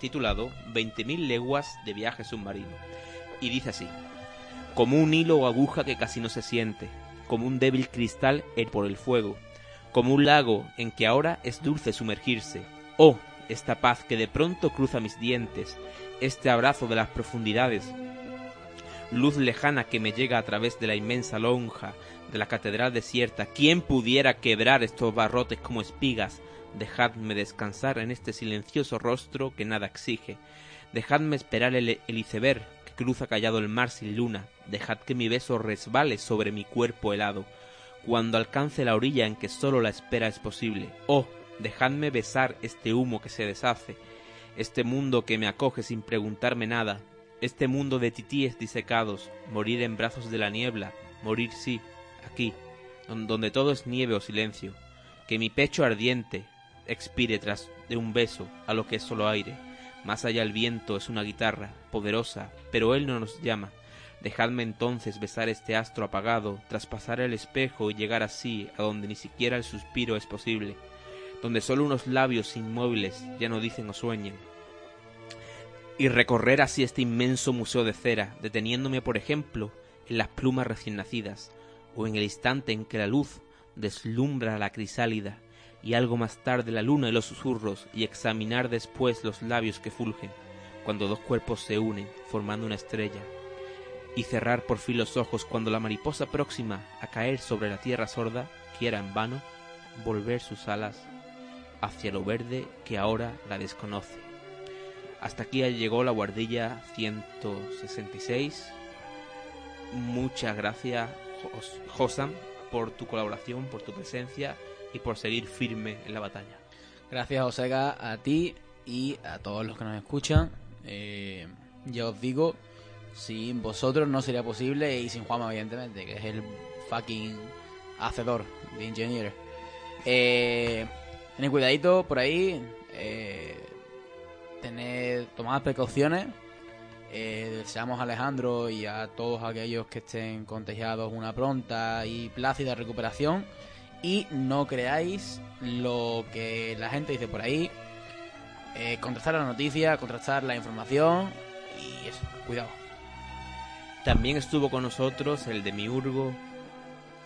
titulado 20.000 leguas de viaje submarino. Y dice así, como un hilo o aguja que casi no se siente, como un débil cristal por el fuego, como un lago en que ahora es dulce sumergirse. Oh, esta paz que de pronto cruza mis dientes, este abrazo de las profundidades, luz lejana que me llega a través de la inmensa lonja de la catedral desierta. ¿Quién pudiera quebrar estos barrotes como espigas? Dejadme descansar en este silencioso rostro que nada exige. Dejadme esperar el, el iceberg que cruza callado el mar sin luna. Dejad que mi beso resbale sobre mi cuerpo helado. Cuando alcance la orilla en que solo la espera es posible. Oh, dejadme besar este humo que se deshace. Este mundo que me acoge sin preguntarme nada. Este mundo de titíes disecados. Morir en brazos de la niebla. Morir sí, aquí, don- donde todo es nieve o silencio. Que mi pecho ardiente expire tras de un beso a lo que es solo aire. Más allá el viento es una guitarra, poderosa, pero él no nos llama. Dejadme entonces besar este astro apagado, traspasar el espejo y llegar así a donde ni siquiera el suspiro es posible, donde solo unos labios inmóviles ya no dicen o sueñan. Y recorrer así este inmenso museo de cera, deteniéndome, por ejemplo, en las plumas recién nacidas, o en el instante en que la luz deslumbra la crisálida, y algo más tarde la luna y los susurros, y examinar después los labios que fulgen, cuando dos cuerpos se unen, formando una estrella, y cerrar por fin los ojos cuando la mariposa próxima a caer sobre la tierra sorda quiera en vano volver sus alas hacia lo verde que ahora la desconoce. Hasta aquí llegó la guardilla 166. Muchas gracias, Josam, por tu colaboración, por tu presencia y por seguir firme en la batalla. Gracias, Osega, a ti y a todos los que nos escuchan. Eh, ya os digo, sin vosotros no sería posible y sin Juanma, evidentemente, que es el fucking hacedor de ingenieros. Eh, tened cuidadito por ahí. Eh, tened, tomad precauciones. Eh, deseamos a Alejandro y a todos aquellos que estén contagiados una pronta y plácida recuperación. Y no creáis lo que la gente dice por ahí. Eh, contrastar la noticia, contrastar la información y eso, cuidado. También estuvo con nosotros el de Miurgo,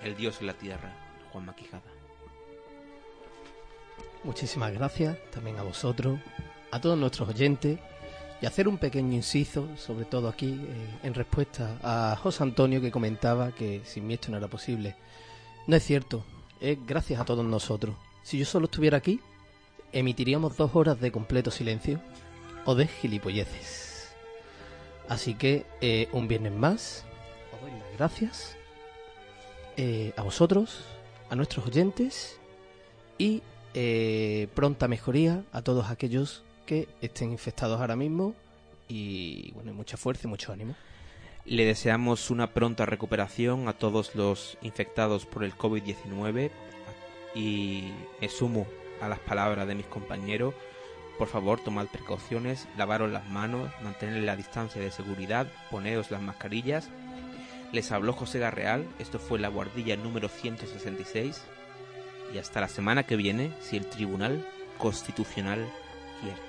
el dios de la tierra, Juan Maquijada. Muchísimas gracias también a vosotros, a todos nuestros oyentes y hacer un pequeño inciso, sobre todo aquí, eh, en respuesta a José Antonio que comentaba que sin mí esto no era posible. No es cierto, es gracias a todos nosotros. Si yo solo estuviera aquí, emitiríamos dos horas de completo silencio o de gilipolleces. Así que eh, un viernes más, os doy las gracias eh, a vosotros, a nuestros oyentes y pronta mejoría a todos aquellos que estén infectados ahora mismo y bueno, mucha fuerza y mucho ánimo. Le deseamos una pronta recuperación a todos los infectados por el COVID-19 y me sumo a las palabras de mis compañeros. Por favor, tomad precauciones, lavaros las manos, mantener la distancia de seguridad, poneos las mascarillas. Les habló José Garreal, esto fue la guardilla número 166 y hasta la semana que viene, si el Tribunal Constitucional quiere.